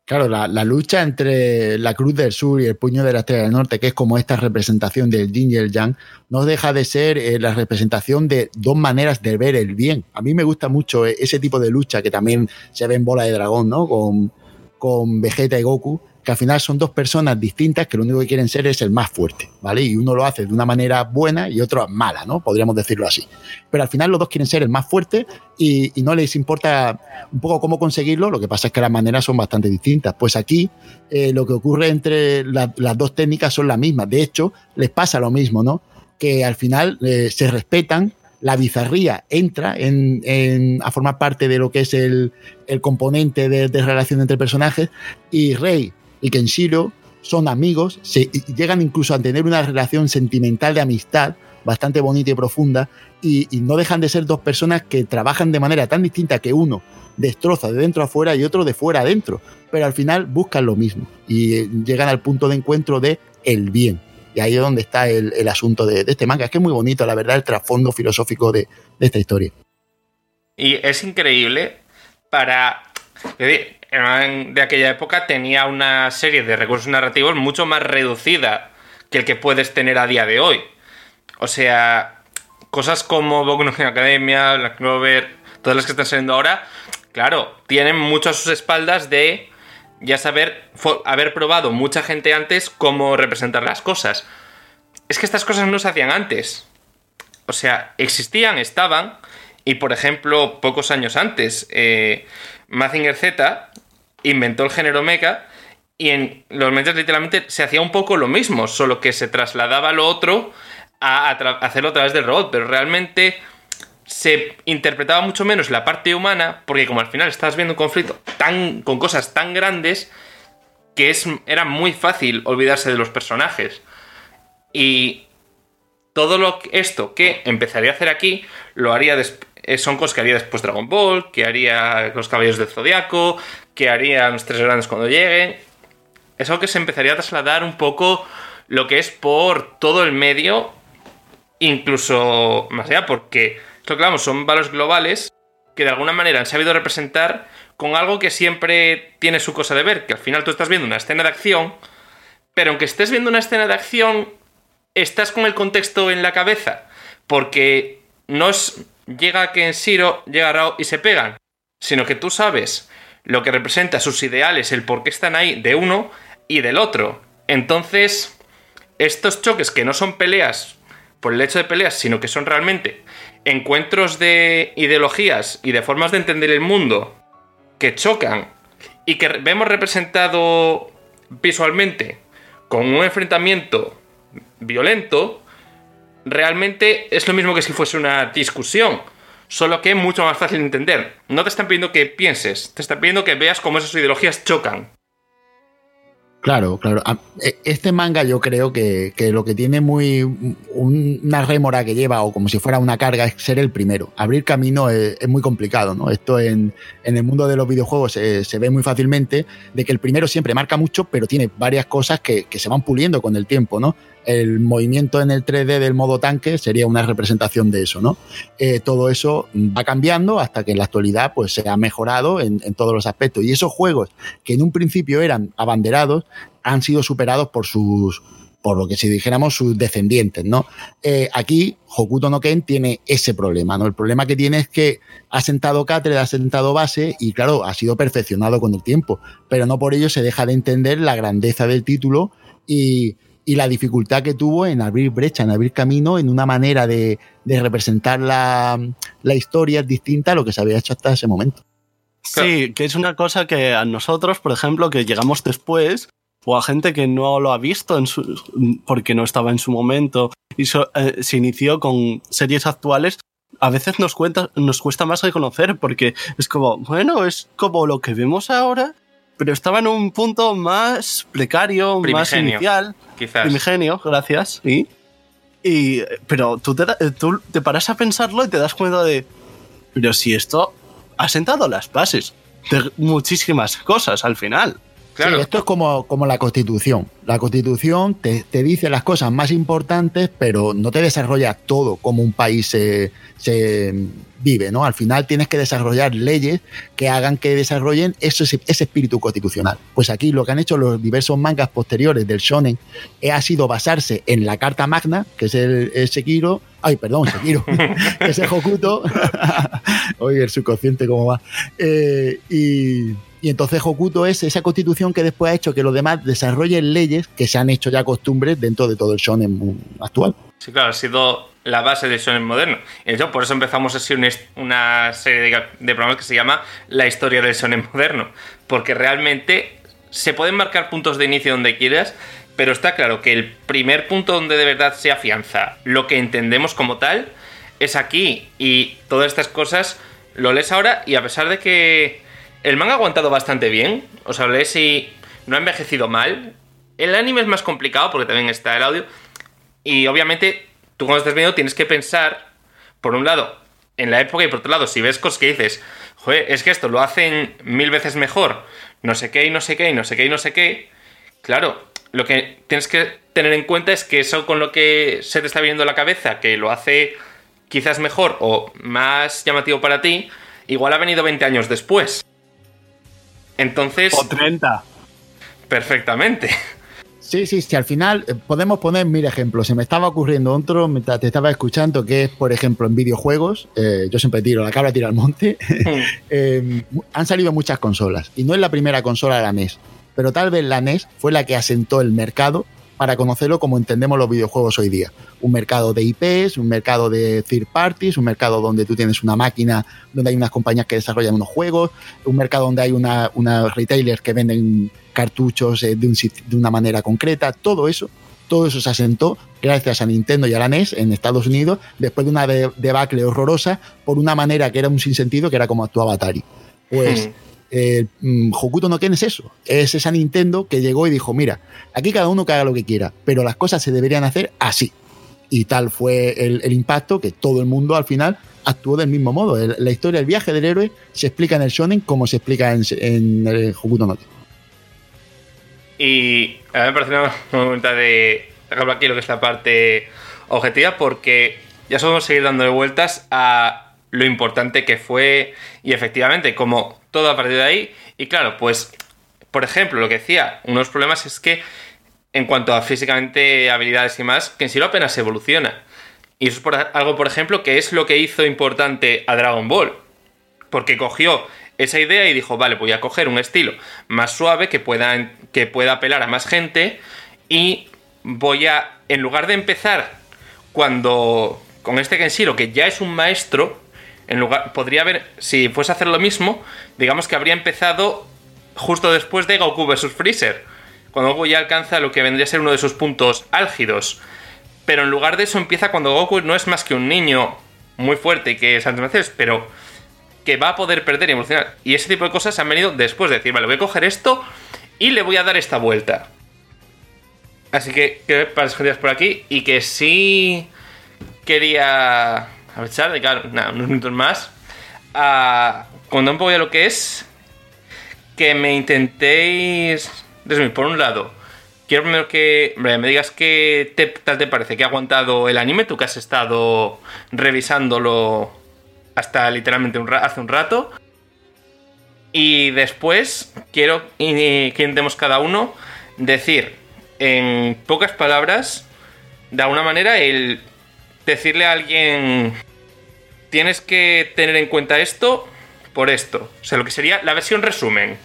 Claro, la, lucha entre la Cruz del Sur y el Puño de la Estrella del Norte, que es como esta representación del yin y el yang, no deja de ser eh, la representación de dos maneras de ver el bien. A mí me gusta mucho eh, ese tipo de lucha que también se ve en Bola de Dragón, ¿no? Con, con Vegeta y Goku, que al final son dos personas distintas que lo único que quieren ser es el más fuerte, ¿vale? Y uno lo hace de una manera buena y otro mala, ¿no? Podríamos decirlo así. Pero al final los dos quieren ser el más fuerte y, no les importa un poco cómo conseguirlo, lo que pasa es que las maneras son bastante distintas. Pues aquí eh, lo que ocurre entre la- las dos técnicas son las mismas. De hecho, les pasa lo mismo, ¿no? Que al final eh, se respetan, la bizarría entra en, a formar parte de lo que es el, el componente de, de relación entre personajes y Rey y Kenshiro son amigos, llegan incluso a tener una relación sentimental de amistad bastante bonita y profunda y, no dejan de ser dos personas que trabajan de manera tan distinta que uno destroza de dentro a fuera y otro de fuera a dentro, pero al final buscan lo mismo y eh, llegan al punto de encuentro de el bien. Y ahí es donde está el, asunto de, de este manga. Es que es muy bonito, la verdad, el trasfondo filosófico de, de esta historia. Y es increíble para... de aquella época tenía una serie de recursos narrativos mucho más reducida que el que puedes tener a día de hoy. O sea, cosas como Boku no Academia, Black Clover, todas las que están saliendo ahora, claro, tienen mucho a sus espaldas de ya saber, haber probado mucha gente antes cómo representar las cosas. Es que estas cosas no se hacían antes. O sea, existían, estaban, y por ejemplo, pocos años antes, eh, Mazinger Z inventó el género mecha y en los mechas literalmente se hacía un poco lo mismo, solo que se trasladaba lo otro a, hacerlo a través del robot, pero realmente se interpretaba mucho menos la parte humana, porque como al final estás viendo un conflicto tan, con cosas tan grandes, que es, era muy fácil olvidarse de los personajes. Y todo lo esto que empezaría a hacer aquí lo haría des- eh, son cosas que haría después Dragon Ball, que haría los Caballeros del Zodiaco, que harían los Tres Grandes cuando lleguen. Es algo que se empezaría a trasladar un poco lo que es por todo el medio, incluso más allá, porque esto, claro, son valores globales que de alguna manera han sabido representar con algo que siempre tiene su cosa de ver, que al final tú estás viendo una escena de acción, pero aunque estés viendo una escena de acción, estás con el contexto en la cabeza, porque no es llega Kenshiro, llega Rao y se pegan, sino que tú sabes lo que representa sus ideales, el por qué están ahí de uno y del otro. Entonces, estos choques que no son peleas por el hecho de peleas, sino que son realmente encuentros de ideologías y de formas de entender el mundo que chocan y que vemos representado visualmente con un enfrentamiento violento, realmente es lo mismo que si fuese una discusión, solo que es mucho más fácil de entender. No te están pidiendo que pienses, te están pidiendo que veas cómo esas ideologías chocan. Claro, claro. E- Este manga yo creo que, que lo que tiene muy una rémora que lleva o como si fuera una carga es ser el primero. Abrir camino es, es muy complicado, ¿no? Esto en, en el mundo de los videojuegos se, se ve muy fácilmente de que el primero siempre marca mucho, pero tiene varias cosas que, que se van puliendo con el tiempo, ¿no? El movimiento en el 3D del modo tanque sería una representación de eso, ¿no? Eh, todo eso va cambiando hasta que en la actualidad pues se ha mejorado en, todos los aspectos. Y esos juegos que en un principio eran abanderados, han sido superados por sus por lo que si dijéramos sus descendientes, ¿no? Eh, aquí Hokuto no Ken tiene ese problema, ¿no? El problema que tiene es que ha sentado cátedra, ha sentado base y claro, ha sido perfeccionado con el tiempo, pero no por ello se deja de entender la grandeza del título y, y la dificultad que tuvo en abrir brecha, en abrir camino, en una manera de, de representar la, la historia distinta a lo que se había hecho hasta ese momento. Sí, que es una cosa que a nosotros, por ejemplo, que llegamos después, o a gente que no lo ha visto en su, porque no estaba en su momento y so- eh, se inició con series actuales, a veces nos, cuenta, nos cuesta más reconocer porque es como, bueno, es como lo que vemos ahora, pero estaba en un punto más precario, más inicial. Quizás. Primigenio, gracias. Sí. Y, pero tú te, eh, tú te paras a pensarlo y te das cuenta de, pero si esto ha sentado las bases de muchísimas cosas al final. Claro. Sí, esto es como, como la constitución. La constitución te, te dice las cosas más importantes, pero no te desarrolla todo como un país se, se vive, ¿no? Al final tienes que desarrollar leyes que hagan que desarrollen ese, ese espíritu constitucional. Pues aquí lo que han hecho los diversos mangas posteriores del shonen eh, ha sido basarse en la Carta Magna, que es el, el Sekiro, ay, perdón, Sekiro, que es el Hokuto, oye, el subconsciente cómo va, Eh, y, y entonces Hokuto es esa constitución que después ha hecho que los demás desarrollen leyes que se han hecho ya costumbres dentro de todo el shonen actual. Sí, claro, ha sido la base del shonen moderno. Hecho, por eso empezamos así una serie de, de programas que se llama La historia del shonen moderno. Porque realmente se pueden marcar puntos de inicio donde quieras, pero está claro que el primer punto donde de verdad se afianza lo que entendemos como tal es aquí. Y todas estas cosas lo lees ahora y a pesar de que el manga ha aguantado bastante bien, o sea, lo lees y no ha envejecido mal. El anime es más complicado porque también está el audio. Y obviamente, tú cuando estás viendo tienes que pensar, por un lado, en la época y por otro lado, si ves cosas que dices, joder, es que esto lo hacen mil veces mejor, no sé qué y no sé qué y no sé qué y no sé qué. Claro, lo que tienes que tener en cuenta es que eso con lo que se te está viendo la cabeza, que lo hace quizás mejor o más llamativo para ti, igual ha venido 20 años después. Entonces, O 30. perfectamente. Sí, sí, sí, al final eh, podemos poner mil ejemplos. Se me estaba ocurriendo otro mientras te estaba escuchando, que es, por ejemplo, en videojuegos, eh, yo siempre tiro, la cabra tira al monte, eh, han salido muchas consolas y no es la primera consola la NES, pero tal vez la NES fue la que asentó el mercado para conocerlo como entendemos los videojuegos hoy día. Un mercado de IPs, un mercado de third parties, un mercado donde tú tienes una máquina, donde hay unas compañías que desarrollan unos juegos, un mercado donde hay una, unas retailers que venden cartuchos eh, de, un, de una manera concreta, todo eso. Todo eso se asentó gracias a Nintendo y a la NES en Estados Unidos después de una de debacle horrorosa por una manera que era un sinsentido que era como actuaba Atari. Pues Hmm. Eh, mm, Hokuto no Ken es eso. Es esa Nintendo que llegó y dijo, mira, aquí cada uno que haga lo que quiera, pero las cosas se deberían hacer así. Y tal fue el, impacto que todo el mundo al final actuó del mismo modo. La historia del viaje del héroe se explica en el shonen como se explica en, en el Hokuto no Ken. Y a mí me parece una momento de sacarlo aquí lo que es la parte objetiva porque ya podemos seguir dándole vueltas a lo importante que fue y efectivamente como todo a partir de ahí. Y claro pues por ejemplo lo que decía uno de los problemas es que en cuanto a físicamente habilidades y más que en sí lo apenas evoluciona. Y eso es algo por ejemplo que es lo que hizo importante a Dragon Ball. Porque cogió esa idea y dijo, vale, voy a coger un estilo más suave que pueda, que pueda apelar a más gente y voy a, en lugar de empezar cuando con este Kenshiro, que ya es un maestro, en lugar, podría haber, si fuese a hacer lo mismo, digamos que habría empezado justo después de Goku vs. Freezer, cuando Goku ya alcanza lo que vendría a ser uno de sus puntos álgidos. Pero en lugar de eso empieza cuando Goku no es más que un niño muy fuerte que es antes pero que va a poder perder y evolucionar. Y ese tipo de cosas han venido después de decir, vale, voy a coger esto y le voy a dar esta vuelta. Así que, que las por aquí y que sí quería aprovechar de claro, nada, unos minutos más a contar un poco de lo que es que me intentéis. Por un lado, quiero primero que me digas qué te, tal te parece que ha aguantado el anime, tú que has estado revisándolo hasta literalmente hace un rato. Y después quiero que intentemos cada uno decir en pocas palabras, de alguna manera, el decirle a alguien, tienes que tener en cuenta esto por esto. O sea, lo que sería la versión resumen.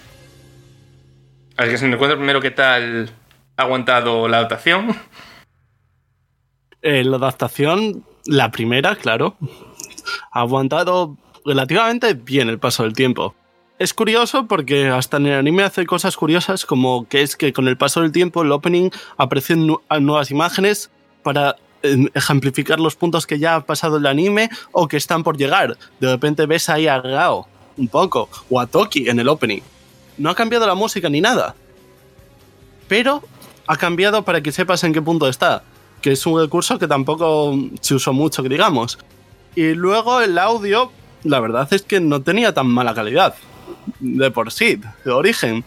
Así que se me cuenta primero qué tal ha aguantado la adaptación. Eh, la adaptación, la primera, claro, ha aguantado relativamente bien el paso del tiempo. Es curioso porque hasta en el anime hace cosas curiosas como que es que con el paso del tiempo el opening aparecen nuevas imágenes para ejemplificar los puntos que ya ha pasado el anime o que están por llegar. De repente ves ahí a Gao un poco o a Toki en el opening. No ha cambiado la música ni nada. Pero ha cambiado para que sepas en qué punto está. Que es un recurso que tampoco se usó mucho, que digamos. Y luego el audio, la verdad es que no tenía tan mala calidad. De por sí, de origen.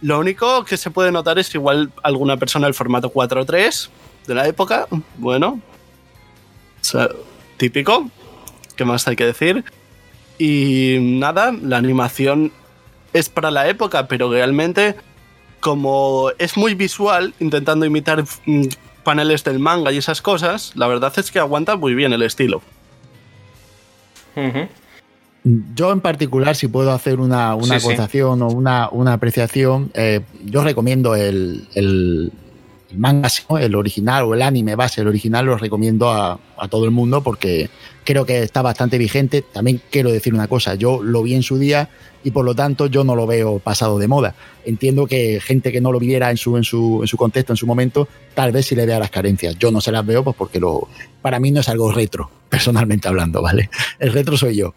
Lo único que se puede notar es igual alguna persona el formato 4.3 de la época. Bueno. típico. ¿Qué más hay que decir? Y nada, la animación es para la época, pero realmente como es muy visual, intentando imitar mm, paneles del manga y esas cosas, la verdad es que aguanta muy bien el estilo. Yo en particular, si puedo hacer una, una o una, una apreciación, eh, yo recomiendo el, el, manga, el original o el anime base, el original lo recomiendo a, a, todo el mundo porque creo que está bastante vigente. También quiero decir una cosa, yo lo vi en su día y por lo tanto yo no lo veo pasado de moda. Entiendo que gente que no lo viviera en su, en su, en su contexto, en su momento, tal vez sí le vea las carencias. Yo no se las veo pues porque lo, para mí no es algo retro, personalmente hablando, ¿vale? El retro soy yo.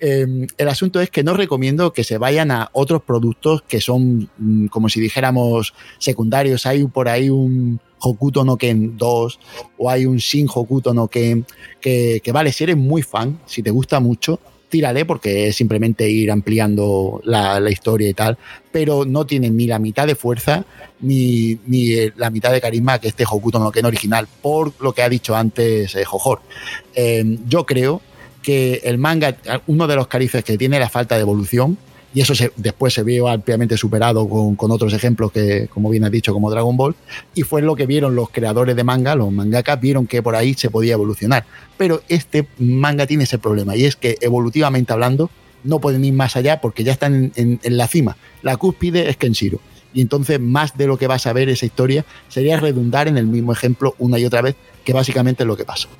Em, el asunto es que no recomiendo que se vayan a otros productos que son mm, como si dijéramos secundarios. Hay por ahí un Hokuto no Ken 2 o hay un Shin Hokuto no Ken que, vale, si eres muy fan, si te gusta mucho, tírale porque es simplemente ir ampliando la, historia y tal, pero no tiene ni la mitad de fuerza ni, ni la mitad de carisma que este Hokuto no Ken original, por lo que ha dicho antes eh, Jojor. Eh, yo creo que el manga, uno de los carices que tiene la falta de evolución, y eso después se vio ampliamente superado con, otros ejemplos que, como bien has dicho, como Dragon Ball, y fue lo que vieron los creadores de manga, los mangakas, vieron que por ahí se podía evolucionar. Pero este manga tiene ese problema, y es que evolutivamente hablando, no pueden ir más allá porque ya están en, la cima. La cúspide es Kenshiro. Y entonces, más de lo que vas a ver esa historia sería redundar en el mismo ejemplo una y otra vez, que básicamente es lo que pasó.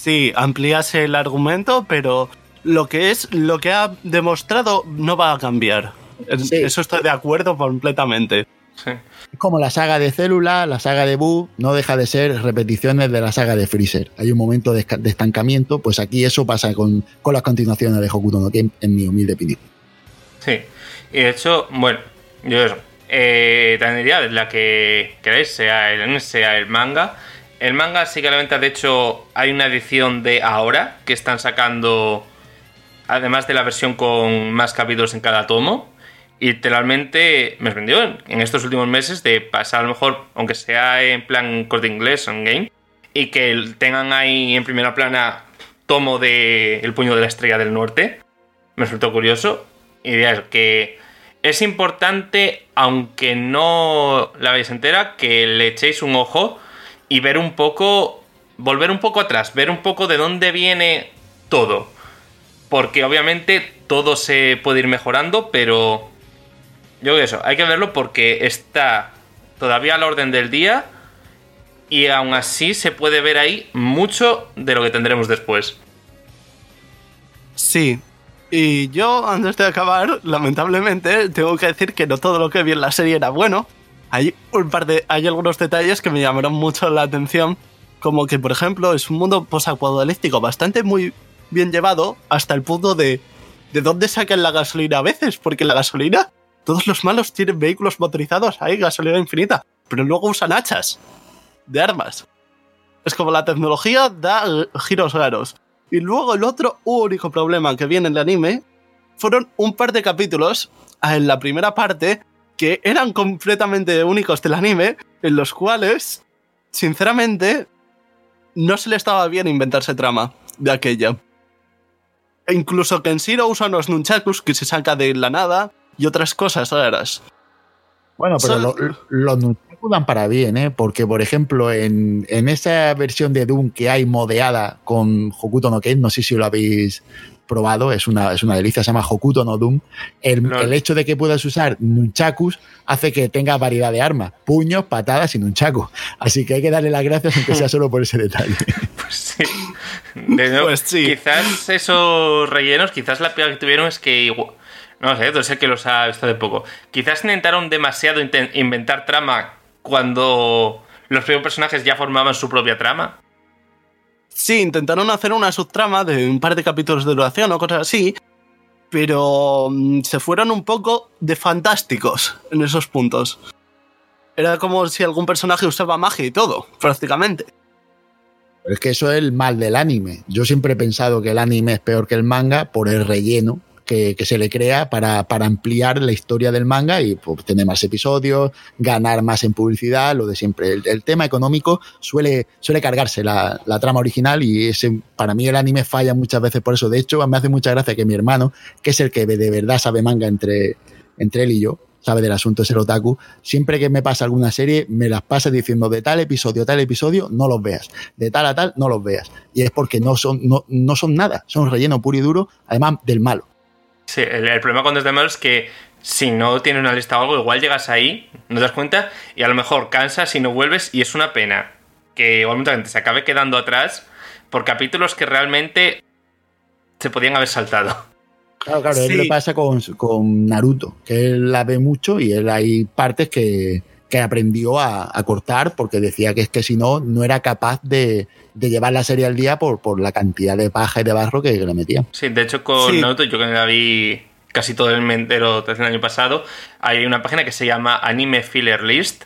Sí, amplias el argumento, pero lo que es, lo que ha demostrado no va a cambiar. Eso estoy de acuerdo completamente. Es como la saga de Célula, la saga de Boo, no deja de ser repeticiones de la saga de Freezer. Hay un momento de, estancamiento, pues aquí eso pasa con, las continuaciones de Hokuto no Ken, en mi humilde opinión. Sí, y de hecho, bueno, yo eso, eh, también diría, la que queréis, sea el sea el manga, el manga sí que la venta, de hecho, hay una edición de ahora que están sacando, además de la versión con más capítulos en cada tomo. Y literalmente me sorprendió en estos últimos meses de pasar a lo mejor, aunque sea en plan corte inglés, en game, y que tengan ahí en primera plana tomo de El puño de la estrella del norte. Me resultó curioso. Y que es importante, aunque no la veáis entera, que le echéis un ojo y ver un poco, volver un poco atrás, ver un poco de dónde viene todo. Porque obviamente todo se puede ir mejorando, pero yo eso, hay que verlo porque está todavía al orden del día y aún así se puede ver ahí mucho de lo que tendremos después. Sí, Y yo, antes de acabar, lamentablemente, tengo que decir que no todo lo que vi en la serie era bueno. Hay un par de. Hay algunos detalles que me llamaron mucho la atención. Como que, por ejemplo, es un mundo posapocalíptico bastante muy bien llevado hasta el punto de. ¿De dónde sacan la gasolina a veces? Porque la gasolina. Todos los malos tienen vehículos motorizados, hay gasolina infinita. Pero luego usan hachas de armas. Es como la tecnología da giros raros. Y luego el otro único problema que viene en el anime fueron un par de capítulos en la primera parte que eran completamente únicos del anime, en los cuales, sinceramente, no se le estaba bien inventarse trama de aquella. E incluso Kenshiro usa unos nunchakus que se saca de la nada y otras cosas raras. Bueno, pero Son- lo- los nunchaku dan para bien, ¿eh? Porque, por ejemplo, en, en esa versión de Doom que hay modeada con Hokuto no Ken, no sé si lo habéis probado, es una, es una delicia, se llama Hokuto no Doom. El, No. el hecho de que puedas usar nunchakus hace que tenga variedad de armas, puños, patadas y nunchakus. Así que hay que darle las gracias, aunque sea solo por ese detalle. Pues sí. De nuevo, Pues sí. Quizás esos rellenos, quizás la pega que tuvieron es que igual- No sé, tú sé que los ha visto de poco. Quizás intentaron demasiado inventar trama cuando los primeros personajes ya formaban su propia trama. Sí, intentaron hacer una subtrama de un par de capítulos de duración o cosas así, pero mm, se fueron un poco de fantásticos en esos puntos. Era como si algún personaje usaba magia y todo, prácticamente. Es que eso es el mal del anime. Yo siempre he pensado que el anime es peor que el manga por el relleno que, se le crea para, para ampliar la historia del manga y pues, tener más episodios, ganar más en publicidad, lo de siempre. El, tema económico suele, suele cargarse la, la trama original y ese, para mí el anime falla muchas veces por eso. De hecho, me hace mucha gracia que mi hermano, que es el que de verdad sabe manga entre, entre él y yo, sabe del asunto, es el otaku, siempre que me pasa alguna serie, me las pasa diciendo de tal episodio tal episodio, no los veas, de tal a tal, no los veas. Y es porque no son, no, no son nada, son relleno puro y duro, además del malo. Sí, el, el problema con desde malo es que si no tienes una lista o algo, igual llegas ahí, no te das cuenta, y a lo mejor cansas y no vuelves, y es una pena que igual mucha gente se acabe quedando atrás por capítulos que realmente se podían haber saltado. Claro, claro, es Sí. lo que pasa con, con Naruto, que él la ve mucho y él hay partes que, que aprendió a, a cortar porque decía que es que si no, no era capaz de, de llevar la serie al día por, por la cantidad de paja y de barro que, que le metían. Sí, de hecho con Sí. Naruto, yo que la vi casi todo el entero desde el año pasado, hay una página que se llama Anime Filler List,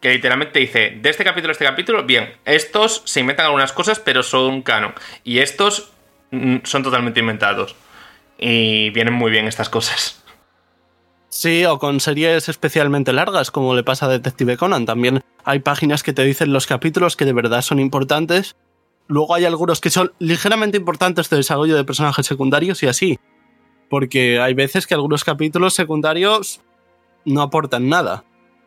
que literalmente dice, de este capítulo a este capítulo, bien, estos se inventan algunas cosas, pero son canon, y estos mm, son totalmente inventados. Y vienen muy bien estas cosas. Sí, o con series especialmente largas, como le pasa a Detective Conan. También hay páginas que te dicen los capítulos que de verdad son importantes. Luego hay algunos que son ligeramente importantes de desarrollo de personajes secundarios y así. Porque hay veces que algunos capítulos secundarios no aportan nada.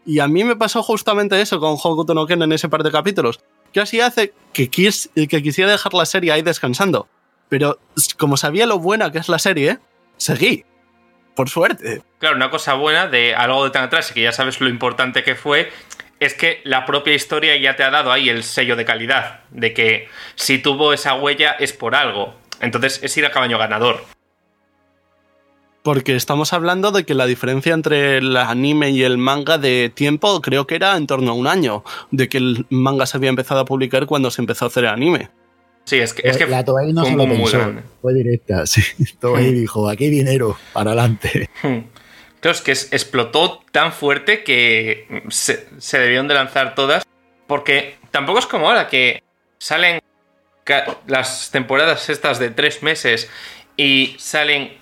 Y a mí me pasó justamente eso con Hokuto no Ken en ese par de capítulos. Que así hace que, quis- que quisiera dejar la serie ahí descansando. Pero como sabía lo buena que es la serie, seguí. Por suerte. Claro, una cosa buena de algo de tan atrás y que ya sabes lo importante que fue, es que la propia historia ya te ha dado ahí el sello de calidad, de que si tuvo esa huella es por algo. Entonces es ir a caballo ganador. Porque estamos hablando de que la diferencia entre el anime y el manga de tiempo creo que era en torno a un año, de que el manga se había empezado a publicar cuando se empezó a hacer el anime. Sí, es que, es que la Toei no se lo muy pensó, fue directa, sí. Toei dijo, aquí hay dinero, para adelante. Hmm. Claro, es que explotó tan fuerte que se, se debieron de lanzar todas. Porque tampoco es como ahora que salen las temporadas estas de tres meses y salen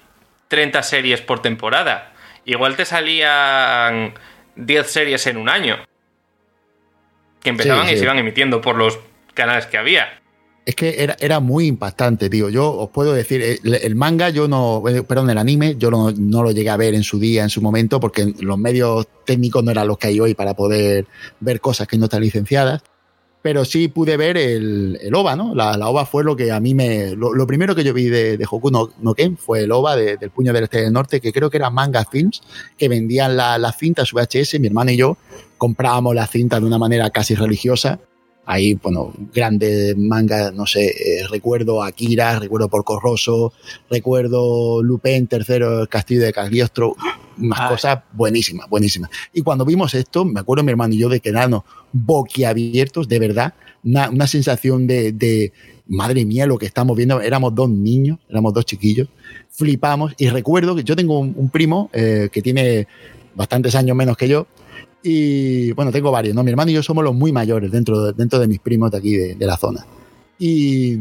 30 series por temporada. Igual te salían 10 series en un año. Que empezaban Sí, y se iban emitiendo por los canales que había. Es que era, era muy impactante, tío. Yo os puedo decir, el, el manga yo no, eh, perdón, el anime yo no, no lo llegué a ver en su día, en su momento, porque los medios técnicos no eran los que hay hoy para poder ver cosas que no están licenciadas. Pero sí pude ver el, el OVA, ¿no? La, la OVA fue lo que a mí me... Lo, lo primero que yo vi de, de Hoku no, no Ken fue el OVA de- del Puño del Este del Norte, que creo que era Manga Films, que vendían la, la cinta, su VHS, mi hermano y yo comprábamos la cinta de una manera casi religiosa Hay, bueno, grandes mangas, no sé, eh, recuerdo Akira, recuerdo Porco Rosso, recuerdo Lupin tercero, el castillo de Cagliostro, unas Ah. cosas buenísimas, buenísimas. Y cuando vimos esto, me acuerdo mi hermano y yo de quedarnos boquiabiertos, de verdad, una, una sensación de, de, madre mía, lo que estamos viendo, éramos dos niños, éramos dos chiquillos, flipamos y recuerdo que yo tengo un, un primo eh, que tiene bastantes años menos que yo y bueno, tengo varios, ¿no? Mi hermano y yo somos los muy mayores dentro de, dentro de mis primos de aquí de, de la zona. Y,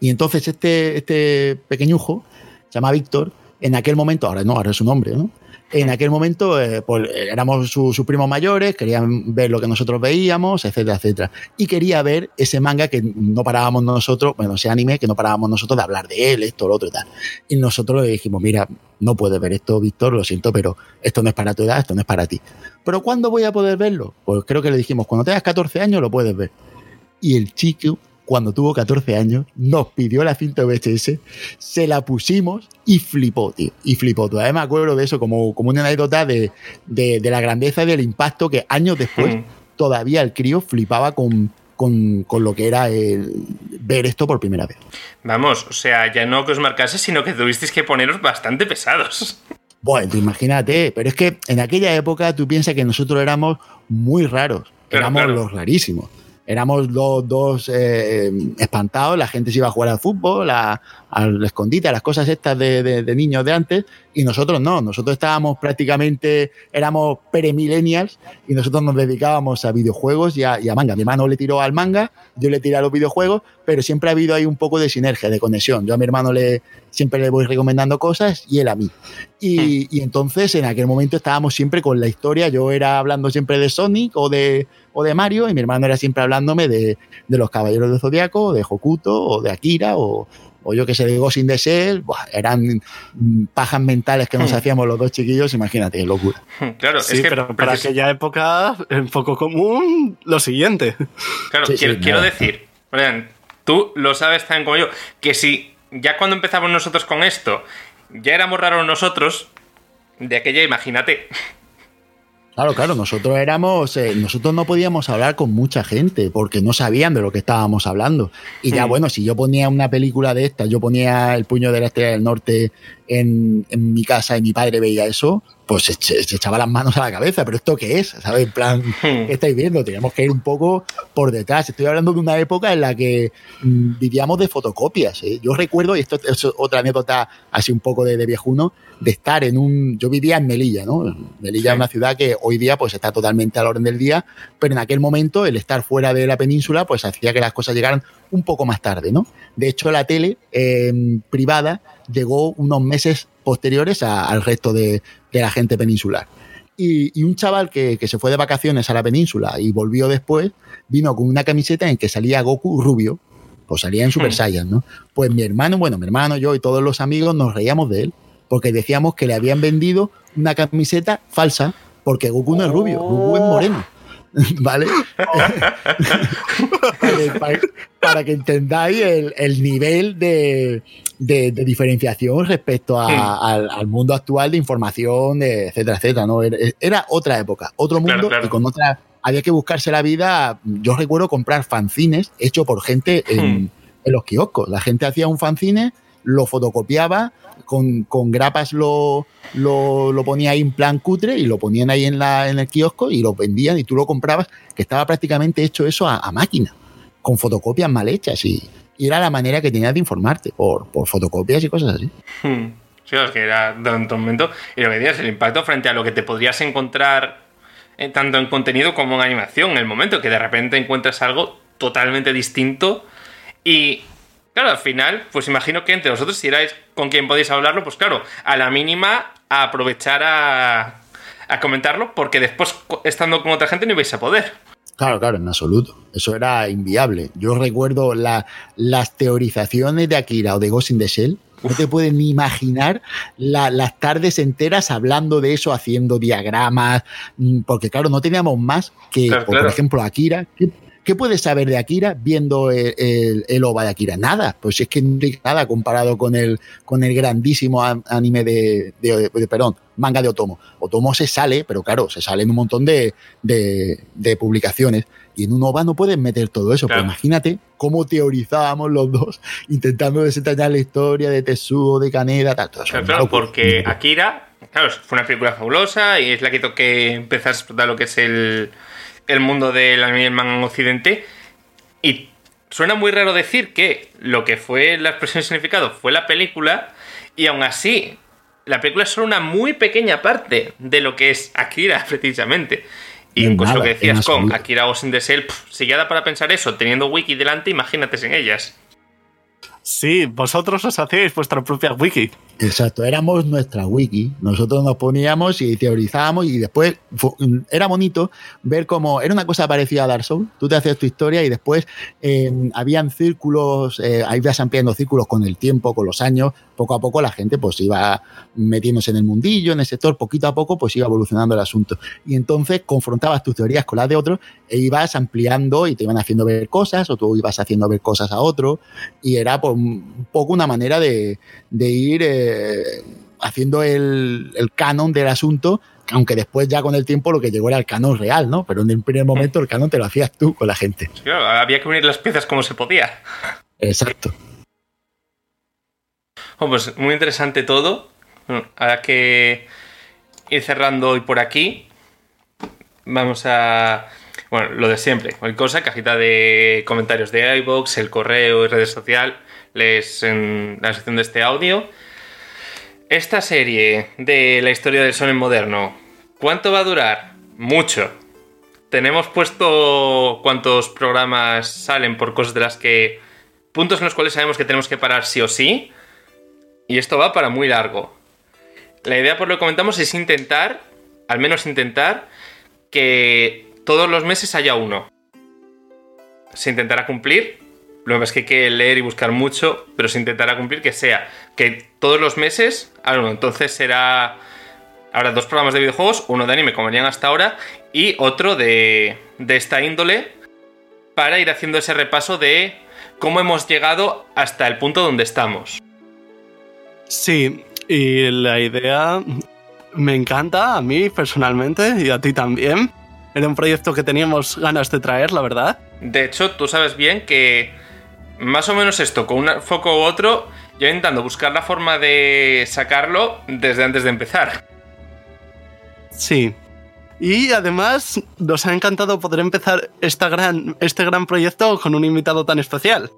y entonces este, este pequeñujo, se llama Víctor, en aquel momento, ahora no, ahora es un hombre, ¿no? En aquel momento, eh, pues éramos sus su primos mayores, querían ver lo que nosotros veíamos, etcétera, etcétera. Y quería ver ese manga que no parábamos nosotros, bueno, ese anime que no parábamos nosotros de hablar de él, esto, lo otro y tal. Y nosotros le dijimos, mira, no puedes ver esto, Víctor, lo siento, pero esto no es para tu edad, esto no es para ti. ¿Pero cuándo voy a poder verlo? Pues creo que le dijimos, cuando tengas 14 años lo puedes ver. Y el chico cuando tuvo 14 años, nos pidió la cinta VHS, se la pusimos y flipó, tío. Y flipó. Todavía me acuerdo de eso como, como una anécdota de, de, de la grandeza y del impacto que años después Hmm. todavía el crío flipaba con, con, con, lo que era el ver esto por primera vez. Vamos, o sea, ya no que os marcase, sino que tuvisteis que poneros bastante pesados. Bueno, imagínate, pero es que en aquella época tú piensas que nosotros éramos muy raros, Claro, éramos claro. los rarísimos. Éramos los dos eh, espantados, la gente se iba a jugar al fútbol, a- al escondite, a las cosas estas de, de- de niños de antes, y nosotros no, nosotros estábamos prácticamente, éramos pre-millennials y nosotros nos dedicábamos a videojuegos y a, y a manga. Mi hermano le tiró al manga, yo le tiré a los videojuegos, pero siempre ha habido ahí un poco de sinergia, de conexión. Yo a mi hermano le, siempre le voy recomendando cosas y él a mí. Y, y entonces en aquel momento estábamos siempre con la historia. Yo era hablando siempre de Sonic o de, o de Mario y mi hermano era siempre hablándome de, de los Caballeros del Zodiaco, o de Hokuto o de Akira o, o yo que sé, de Ghost in the Shell. Buah, eran mm, pajas mentales que nos Hmm. hacíamos los dos chiquillos, imagínate, locura. Claro, Sí, es que pero para aquella época, en poco común, lo siguiente. Claro, Sí, sí, quiero, decir, Brian, tú lo sabes tan como yo, que si ya cuando empezamos nosotros con esto, ya éramos raros nosotros, de aquella, imagínate. Claro, claro, nosotros éramos, eh, nosotros no podíamos hablar con mucha gente porque no sabían de lo que estábamos hablando. Y ya, bueno, si yo ponía una película de esta, yo ponía El puño de la estrella del norte en, en mi casa y mi padre veía eso, pues se, echaba las manos a la cabeza. ¿Pero esto qué es? ¿Sabes? En plan, ¿qué estáis viendo? Teníamos que ir un poco por detrás. Estoy hablando de una época en la que mm, vivíamos de fotocopias. ¿eh? Yo recuerdo, y esto es otra anécdota así un poco de, de viejuno, de estar en un. Yo vivía en Melilla, ¿no? Melilla Sí. es una ciudad que hoy día pues está totalmente a la orden del día, pero en aquel momento el estar fuera de la península pues hacía que las cosas llegaran un poco más tarde, ¿no? De hecho, la tele eh, privada llegó unos meses posteriores a- al resto de, de la gente peninsular. Y, y un chaval que, que se fue de vacaciones a la península y volvió después, vino con una camiseta en que salía Goku rubio, pues salía en Super Hmm. Saiyan, ¿no? Pues mi hermano, bueno, mi hermano, yo y todos los amigos nos reíamos de él, porque decíamos que le habían vendido una camiseta falsa, porque Goku no es rubio, Goku es moreno. ¿Vale? para, que, para- para que entendáis el, el nivel de, de- de diferenciación respecto a- Sí. al, al mundo actual de información, de etcétera, etcétera. ¿no? Era, otra época, otro mundo claro. y con otra. Había que buscarse la vida. Yo recuerdo comprar fanzines hechos por gente en, Hmm. en los kioscos. La gente hacía un fanzine, lo fotocopiaba, con, con grapas lo, lo, lo ponía ahí en plan cutre y lo ponían ahí en, la, en el kiosco y lo vendían y tú lo comprabas, que estaba prácticamente hecho eso a, máquina, con fotocopias mal hechas y, era la manera que tenías de informarte, por, por fotocopias y cosas así. Hmm. Sí, es que era durante un momento. Y lo que decías, el impacto frente a lo que te podrías encontrar eh, tanto en contenido como en animación, en el momento que de repente encuentras algo totalmente distinto. Y claro, al final, pues imagino que entre vosotros, si erais con quien podéis hablarlo, pues claro, a la mínima a aprovechar a, a comentarlo, porque después, estando con otra gente, no ibais a poder. Claro, claro, en absoluto. Eso era inviable. Yo recuerdo la- las teorizaciones de Akira o de Ghost in the Shell. No te puedes ni imaginar la- las tardes enteras hablando de eso, haciendo diagramas, mm, porque claro, no teníamos más que, Claro, por ejemplo, Akira. ¿Qué, qué puedes saber de Akira viendo el, el- el OVA de Akira? Nada, pues es que nada comparado con el, con el grandísimo anime de, de, de- perdón, manga de Otomo. Otomo se sale, pero claro, se sale en un montón de, de, de publicaciones. Y en un OVA no puedes meter todo eso. Claro. Pero imagínate cómo teorizábamos los dos intentando desentrañar la historia de Tetsuo, de Kaneda, tal. Todo eso Claro, claro, porque Akira, claro, fue una película fabulosa y es la que que empezar a explotar lo que es el, el mundo del anime manga en Occidente. Y suena muy raro decir que lo que fue la expresión de significado fue la película y aún así la película es solo una muy pequeña parte de lo que es Akira precisamente. Y es pues lo nada, que decías en con. Akira Ghost in the Shell, pf, si ya da para pensar eso, teniendo wiki delante, imagínate sin ellas. Sí, vosotros os hacíais vuestra propia wiki. Exacto, éramos nuestra wiki. Nosotros nos poníamos y teorizábamos y después era bonito ver cómo era una cosa parecida a Dark Souls. Tú te hacías tu historia y después eh, habían círculos, eh, ampliando círculos con el tiempo, con los años. Poco a poco la gente pues iba metiéndose en el mundillo, en el sector, poquito a poco pues iba evolucionando el asunto. Y entonces confrontabas tus teorías con las de otros e ibas ampliando y te iban haciendo ver cosas o tú ibas haciendo ver cosas a otro y era pues, un poco una manera de, de ir eh, haciendo el, el canon del asunto, aunque después ya con el tiempo lo que llegó era el canon real, ¿no? Pero en el primer momento el canon te lo hacías tú con la gente. Claro, había que unir las piezas como se podía. Exacto. Oh, pues muy interesante todo. Bueno, Ahora que ir cerrando hoy por aquí, vamos a. Bueno, lo de siempre. Cualquier cosa, cajita de comentarios de iBox, el correo y redes sociales en la sección de este audio. Esta serie de la historia del Sonen moderno, ¿cuánto va a durar? Mucho. Tenemos puesto cuántos programas salen por cosas de las que. puntos en los cuales sabemos que tenemos que parar sí o sí. Y esto va para muy largo. La idea, por lo que comentamos, es intentar, al menos intentar, que todos los meses haya uno. Se intentará cumplir. Lo que pasa es que hay que leer y buscar mucho, pero se intentará cumplir que sea que todos los meses uno. Entonces será. Habrá dos programas de videojuegos, uno de anime, como venían hasta ahora, y otro de, de esta índole, para ir haciendo ese repaso de cómo hemos llegado hasta el punto donde estamos. Sí, y la idea me encanta a mí personalmente y a ti también. Era un proyecto que teníamos ganas de traer, la verdad. De hecho, tú sabes bien que más o menos esto, con un foco u otro, yo intentando buscar la forma de sacarlo desde antes de empezar. Sí. Y además nos ha encantado poder empezar esta gran, este gran proyecto con un invitado tan especial.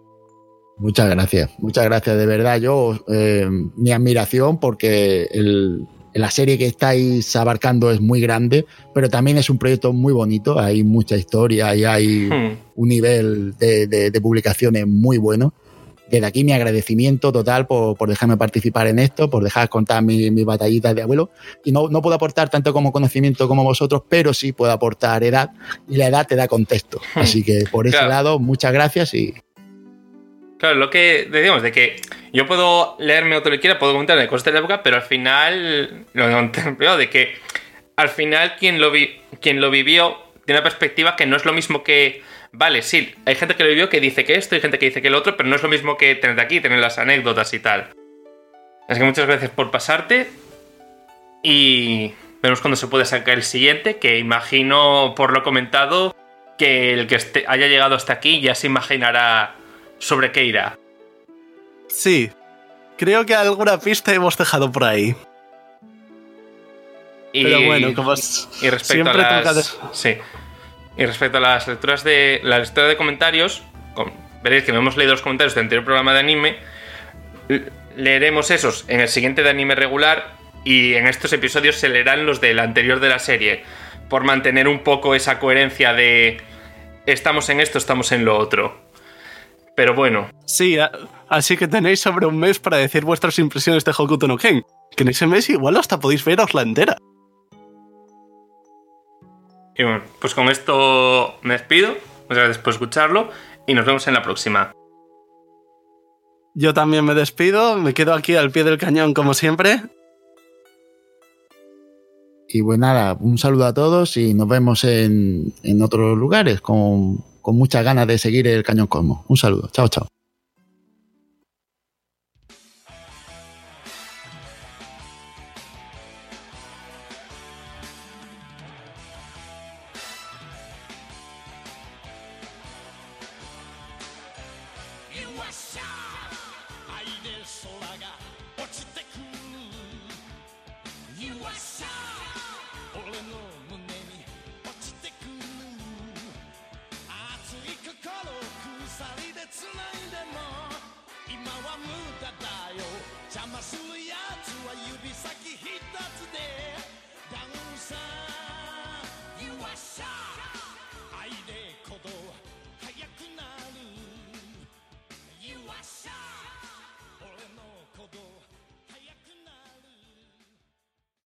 Muchas gracias, muchas gracias de verdad. Yo, eh, mi admiración porque el- la serie que estáis abarcando es muy grande, pero también es un proyecto muy bonito. Hay mucha historia y hay Hmm. un nivel de, de- de publicaciones muy bueno. Desde aquí mi agradecimiento total por, por dejarme participar en esto, por dejar contar mi- mis batallitas de abuelo. Y no, no puedo aportar tanto como conocimiento como vosotros, pero sí puedo aportar edad y la edad te da contexto. Así que por ese Claro. lado, muchas gracias y Claro, lo que decíamos de que yo puedo leerme otro que quiera, puedo comentar de cosas de la época, pero al final, lo he contemplado, de que al final quien lo, vi- quien lo vivió tiene una perspectiva que no es lo mismo que. Vale, sí, hay gente que lo vivió que dice que esto, hay gente que dice que lo otro, pero no es lo mismo que tener aquí, tener las anécdotas y tal. Así que muchas gracias por pasarte. Y vemos cuando se puede sacar el siguiente, que imagino, por lo comentado, que el que haya llegado hasta aquí ya se imaginará sobre qué irá. Sí. Creo que alguna pista hemos dejado por ahí. Y, Pero bueno, como es- y respecto siempre a toca las, sí. Y respecto a las lecturas de la lectura de comentarios, con- veréis que no hemos leído los comentarios del anterior programa de anime. Leeremos esos en el siguiente de anime regular y en estos episodios se leerán los del anterior de la serie por mantener un poco esa coherencia de estamos en esto, estamos en lo otro. Pero bueno, Sí, así que tenéis sobre un mes para decir vuestras impresiones de Hokuto no Ken. Que en ese mes igual hasta podéis veros la entera. y bueno, pues con esto me despido. Muchas gracias por escucharlo y nos vemos en la próxima. Yo también me despido, me quedo aquí al pie del cañón como siempre. Y pues nada, un saludo a todos y nos vemos en, en otros lugares con, con muchas ganas de seguir el Cañón Cosmo. Un saludo, chao, chao.